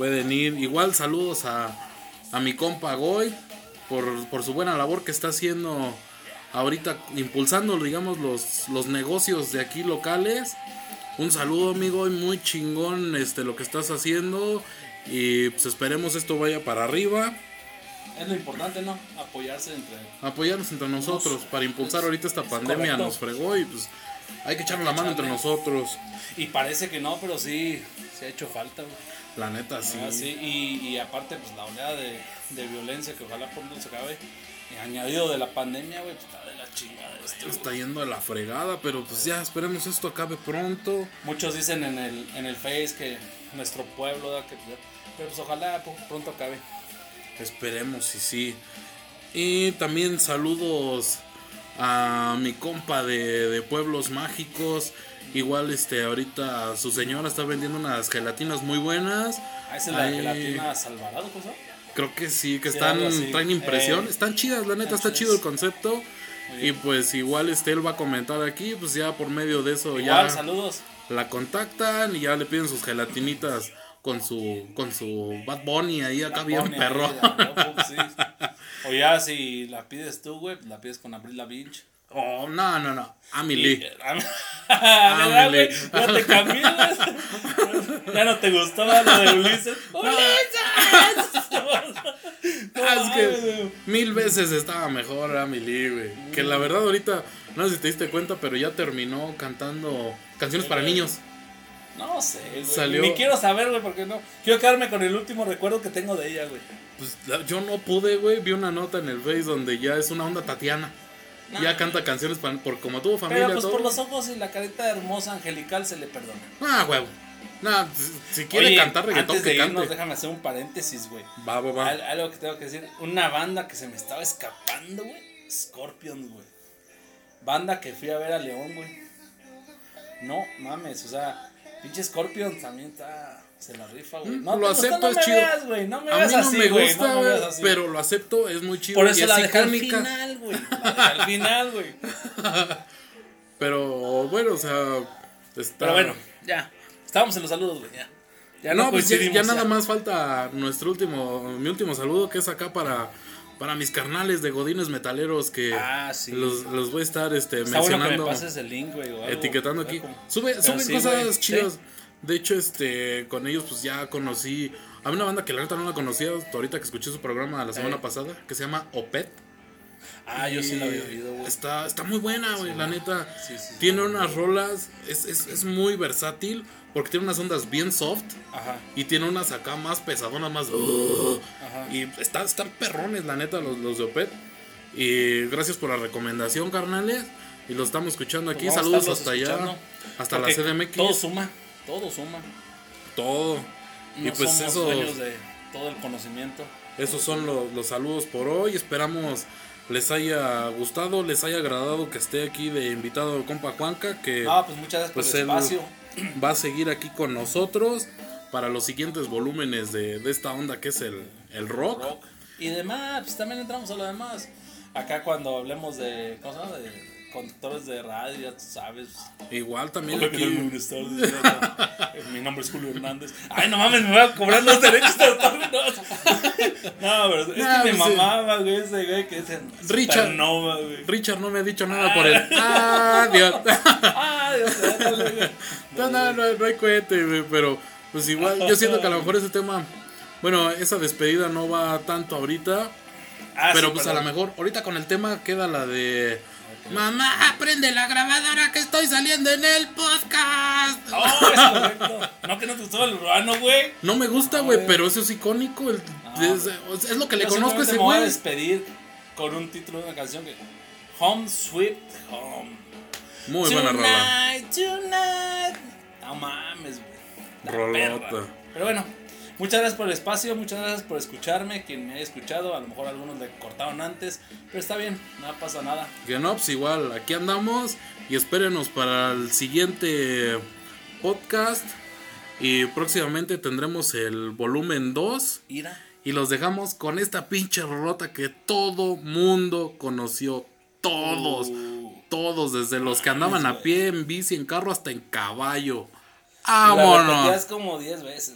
Pueden ir. Igual saludos a, a mi compa Goy por, por su buena labor que está haciendo ahorita, impulsando, digamos, los, los negocios de aquí locales. Un saludo, amigo, y muy chingón este, lo que estás haciendo. Y pues esperemos esto vaya para arriba. es lo importante, ¿no? Apoyarse entre. apoyarnos entre nosotros para impulsar es- ahorita esta es pandemia correcto. nos fregó y pues hay que echarnos la mano entre nosotros Y parece que no, pero sí, se ha hecho falta, güey. La neta sí, Ah, sí, Y, y aparte, pues la oleada de, de violencia que ojalá pronto se acabe. Y añadido de la pandemia, güey, pues está de la chingada esto. está yendo a la fregada pero pues ya esperemos esto acabe pronto Muchos dicen en el, en el Face que nuestro pueblo, da que, pero pues ojalá pronto acabe. esperemos y sí y también saludos a mi compa de, de pueblos mágicos igual este ahorita su señora está vendiendo unas gelatinas muy buenas Ah, esa es la Ahí- gelatina Salvarado, cosa. Creo que sí, que Sí, están, traen impresión. Eh, están chidas, la neta, está chido el concepto. Y pues igual este él va a comentar aquí, pues ya por medio de eso Igual, ya saludos. la contactan y ya le piden sus gelatinitas con su con su Bad Bunny ahí acá bien ahí, perro. sí. *laughs* O ya si la pides tú, güey, la pides con Abril Lavinch. Oh, no, no, no. Amelie. ¿Verdad, Amelie. Ya te güey. *laughs* Ya no te gustó lo de Ulises. *laughs* ¡Ulises! No Ah, es que mil veces estaba mejor Amelie, güey. Que la verdad ahorita, no sé si te diste cuenta, pero ya terminó cantando canciones para niños. No sé, güey. Salió- Ni quiero saber, güey, porque no. Quiero quedarme con el último recuerdo que tengo de ella, güey. Pues yo no pude, güey. Vi una nota en el Face donde ya es una onda Tatiana. Ya canta canciones para, por como tuvo familia. Pero pues todo. por los ojos y la carita hermosa angelical se le perdona. Ah, huevo. Nah, si, quiere Oye, cantar reggaetón, antes de que irnos, cante. déjame hacer un paréntesis, güey. Va, va, va. Al- algo que tengo que decir. Una banda que se me estaba escapando, güey. Scorpions, güey. Banda que fui a ver a León, güey. No mames, o sea, pinche Scorpions también está. Se la rifa, güey. Mm, No, lo te gusta, acepto, no es me chido. veas, güey. No me A veas mí no así, me gusta, no güey, así. pero lo acepto, es muy chido. Por y eso es la dejé al final, güey. *laughs* Al final, güey. *laughs* Pero bueno, o sea, está. Pero bueno, ya. Estábamos en los saludos, güey. Ya. Ya no, no, pues ya, ya nada más falta nuestro último, mi último saludo, que es acá para, para mis carnales de Godines Metaleros que Ah, sí. los, los voy a estar este, Está bueno que me mencionando, pases el link, güey. algo. etiquetando aquí. Sube, suben sí, cosas güey, chidas. sí. De hecho, este, con ellos pues ya conocí a una banda que la neta no la conocía hasta ahorita que escuché su programa la semana Eh. pasada, que se llama Opet. Ah, yo sí la había oído, güey. Está, está muy buena, güey, la neta. Sí, sí, sí. tiene unas rolas, es, es, es muy versátil, porque tiene unas ondas bien soft. Ajá. Y tiene unas acá más pesadonas, más. Ajá. Y está- están perrones, la neta, los, los de Opet. Y gracias por la recomendación, carnales. Y lo estamos escuchando aquí. Pues Saludos hasta allá. Hasta Porque la CDMX. Todo suma. Todo suma. Todo. No y pues somos esos, dueños de todo el conocimiento. esos son los, los saludos por hoy. Esperamos les haya gustado, les haya agradado que esté aquí de invitado compa Juanca. Que Ah, pues muchas gracias pues por el él espacio. *clears throat* va a seguir aquí con nosotros para los siguientes volúmenes de, de esta onda que es el, el rock. Rock. Y demás, pues también entramos a lo demás. Acá cuando hablemos de, ¿cómo se llama? De conductores de radio, ya tú sabes. Igual también Hola, ¿qué tal? aquí. Muy buenas tardes. Mi nombre es Julio Hernández. Ay, no mames, me voy a cobrar los derechos de autor. No, no pero es que me pues mamaba, güey, ese güey que es en Richard. Güey. Richard no me ha dicho nada por el. Adiós. *laughs* Ah, Dios, déjale, güey. No, no, no, no hay cohete, güey, pero pues igual yo siento que a lo mejor ese tema, bueno, esa despedida no va tanto ahorita, Ah, pero sí, pues a lo mejor ahorita con el tema queda la de Mamá, prende la grabadora que estoy saliendo en el podcast. Oh, es correcto. No que no te gustaba el urbano, güey. No me gusta, güey, güey. pero eso es icónico, el- No, es, es lo que le conozco a ese me voy a güey. despedir con un título de una canción que Home Sweet Home. Muy buena rola. Tonight, tonight. No mames, güey. Rolota. perra. Pero bueno, Muchas gracias por el espacio, muchas gracias por escucharme, quien me haya escuchado, a lo mejor algunos le cortaron antes, pero está bien, no pasa nada. Que no, pues igual, aquí andamos y espérenos para el siguiente podcast y próximamente tendremos el volumen 2 Ira. y los dejamos con esta pinche rolota que todo mundo conoció, todos, Uh. todos, desde los que andaban a pie, en bici, en carro, hasta en caballo. La ¡Vámonos! repetías como 10 veces.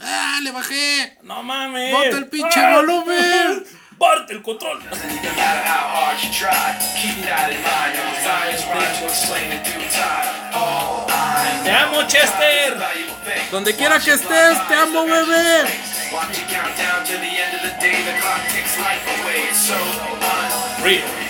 ¡Ah, le bajé! No mames. ¡Bota el pinche ¡Ah! volumen! ¡Parte el control! ¡Te amo, Chester! Donde quiera que estés, te amo, bebé. Real.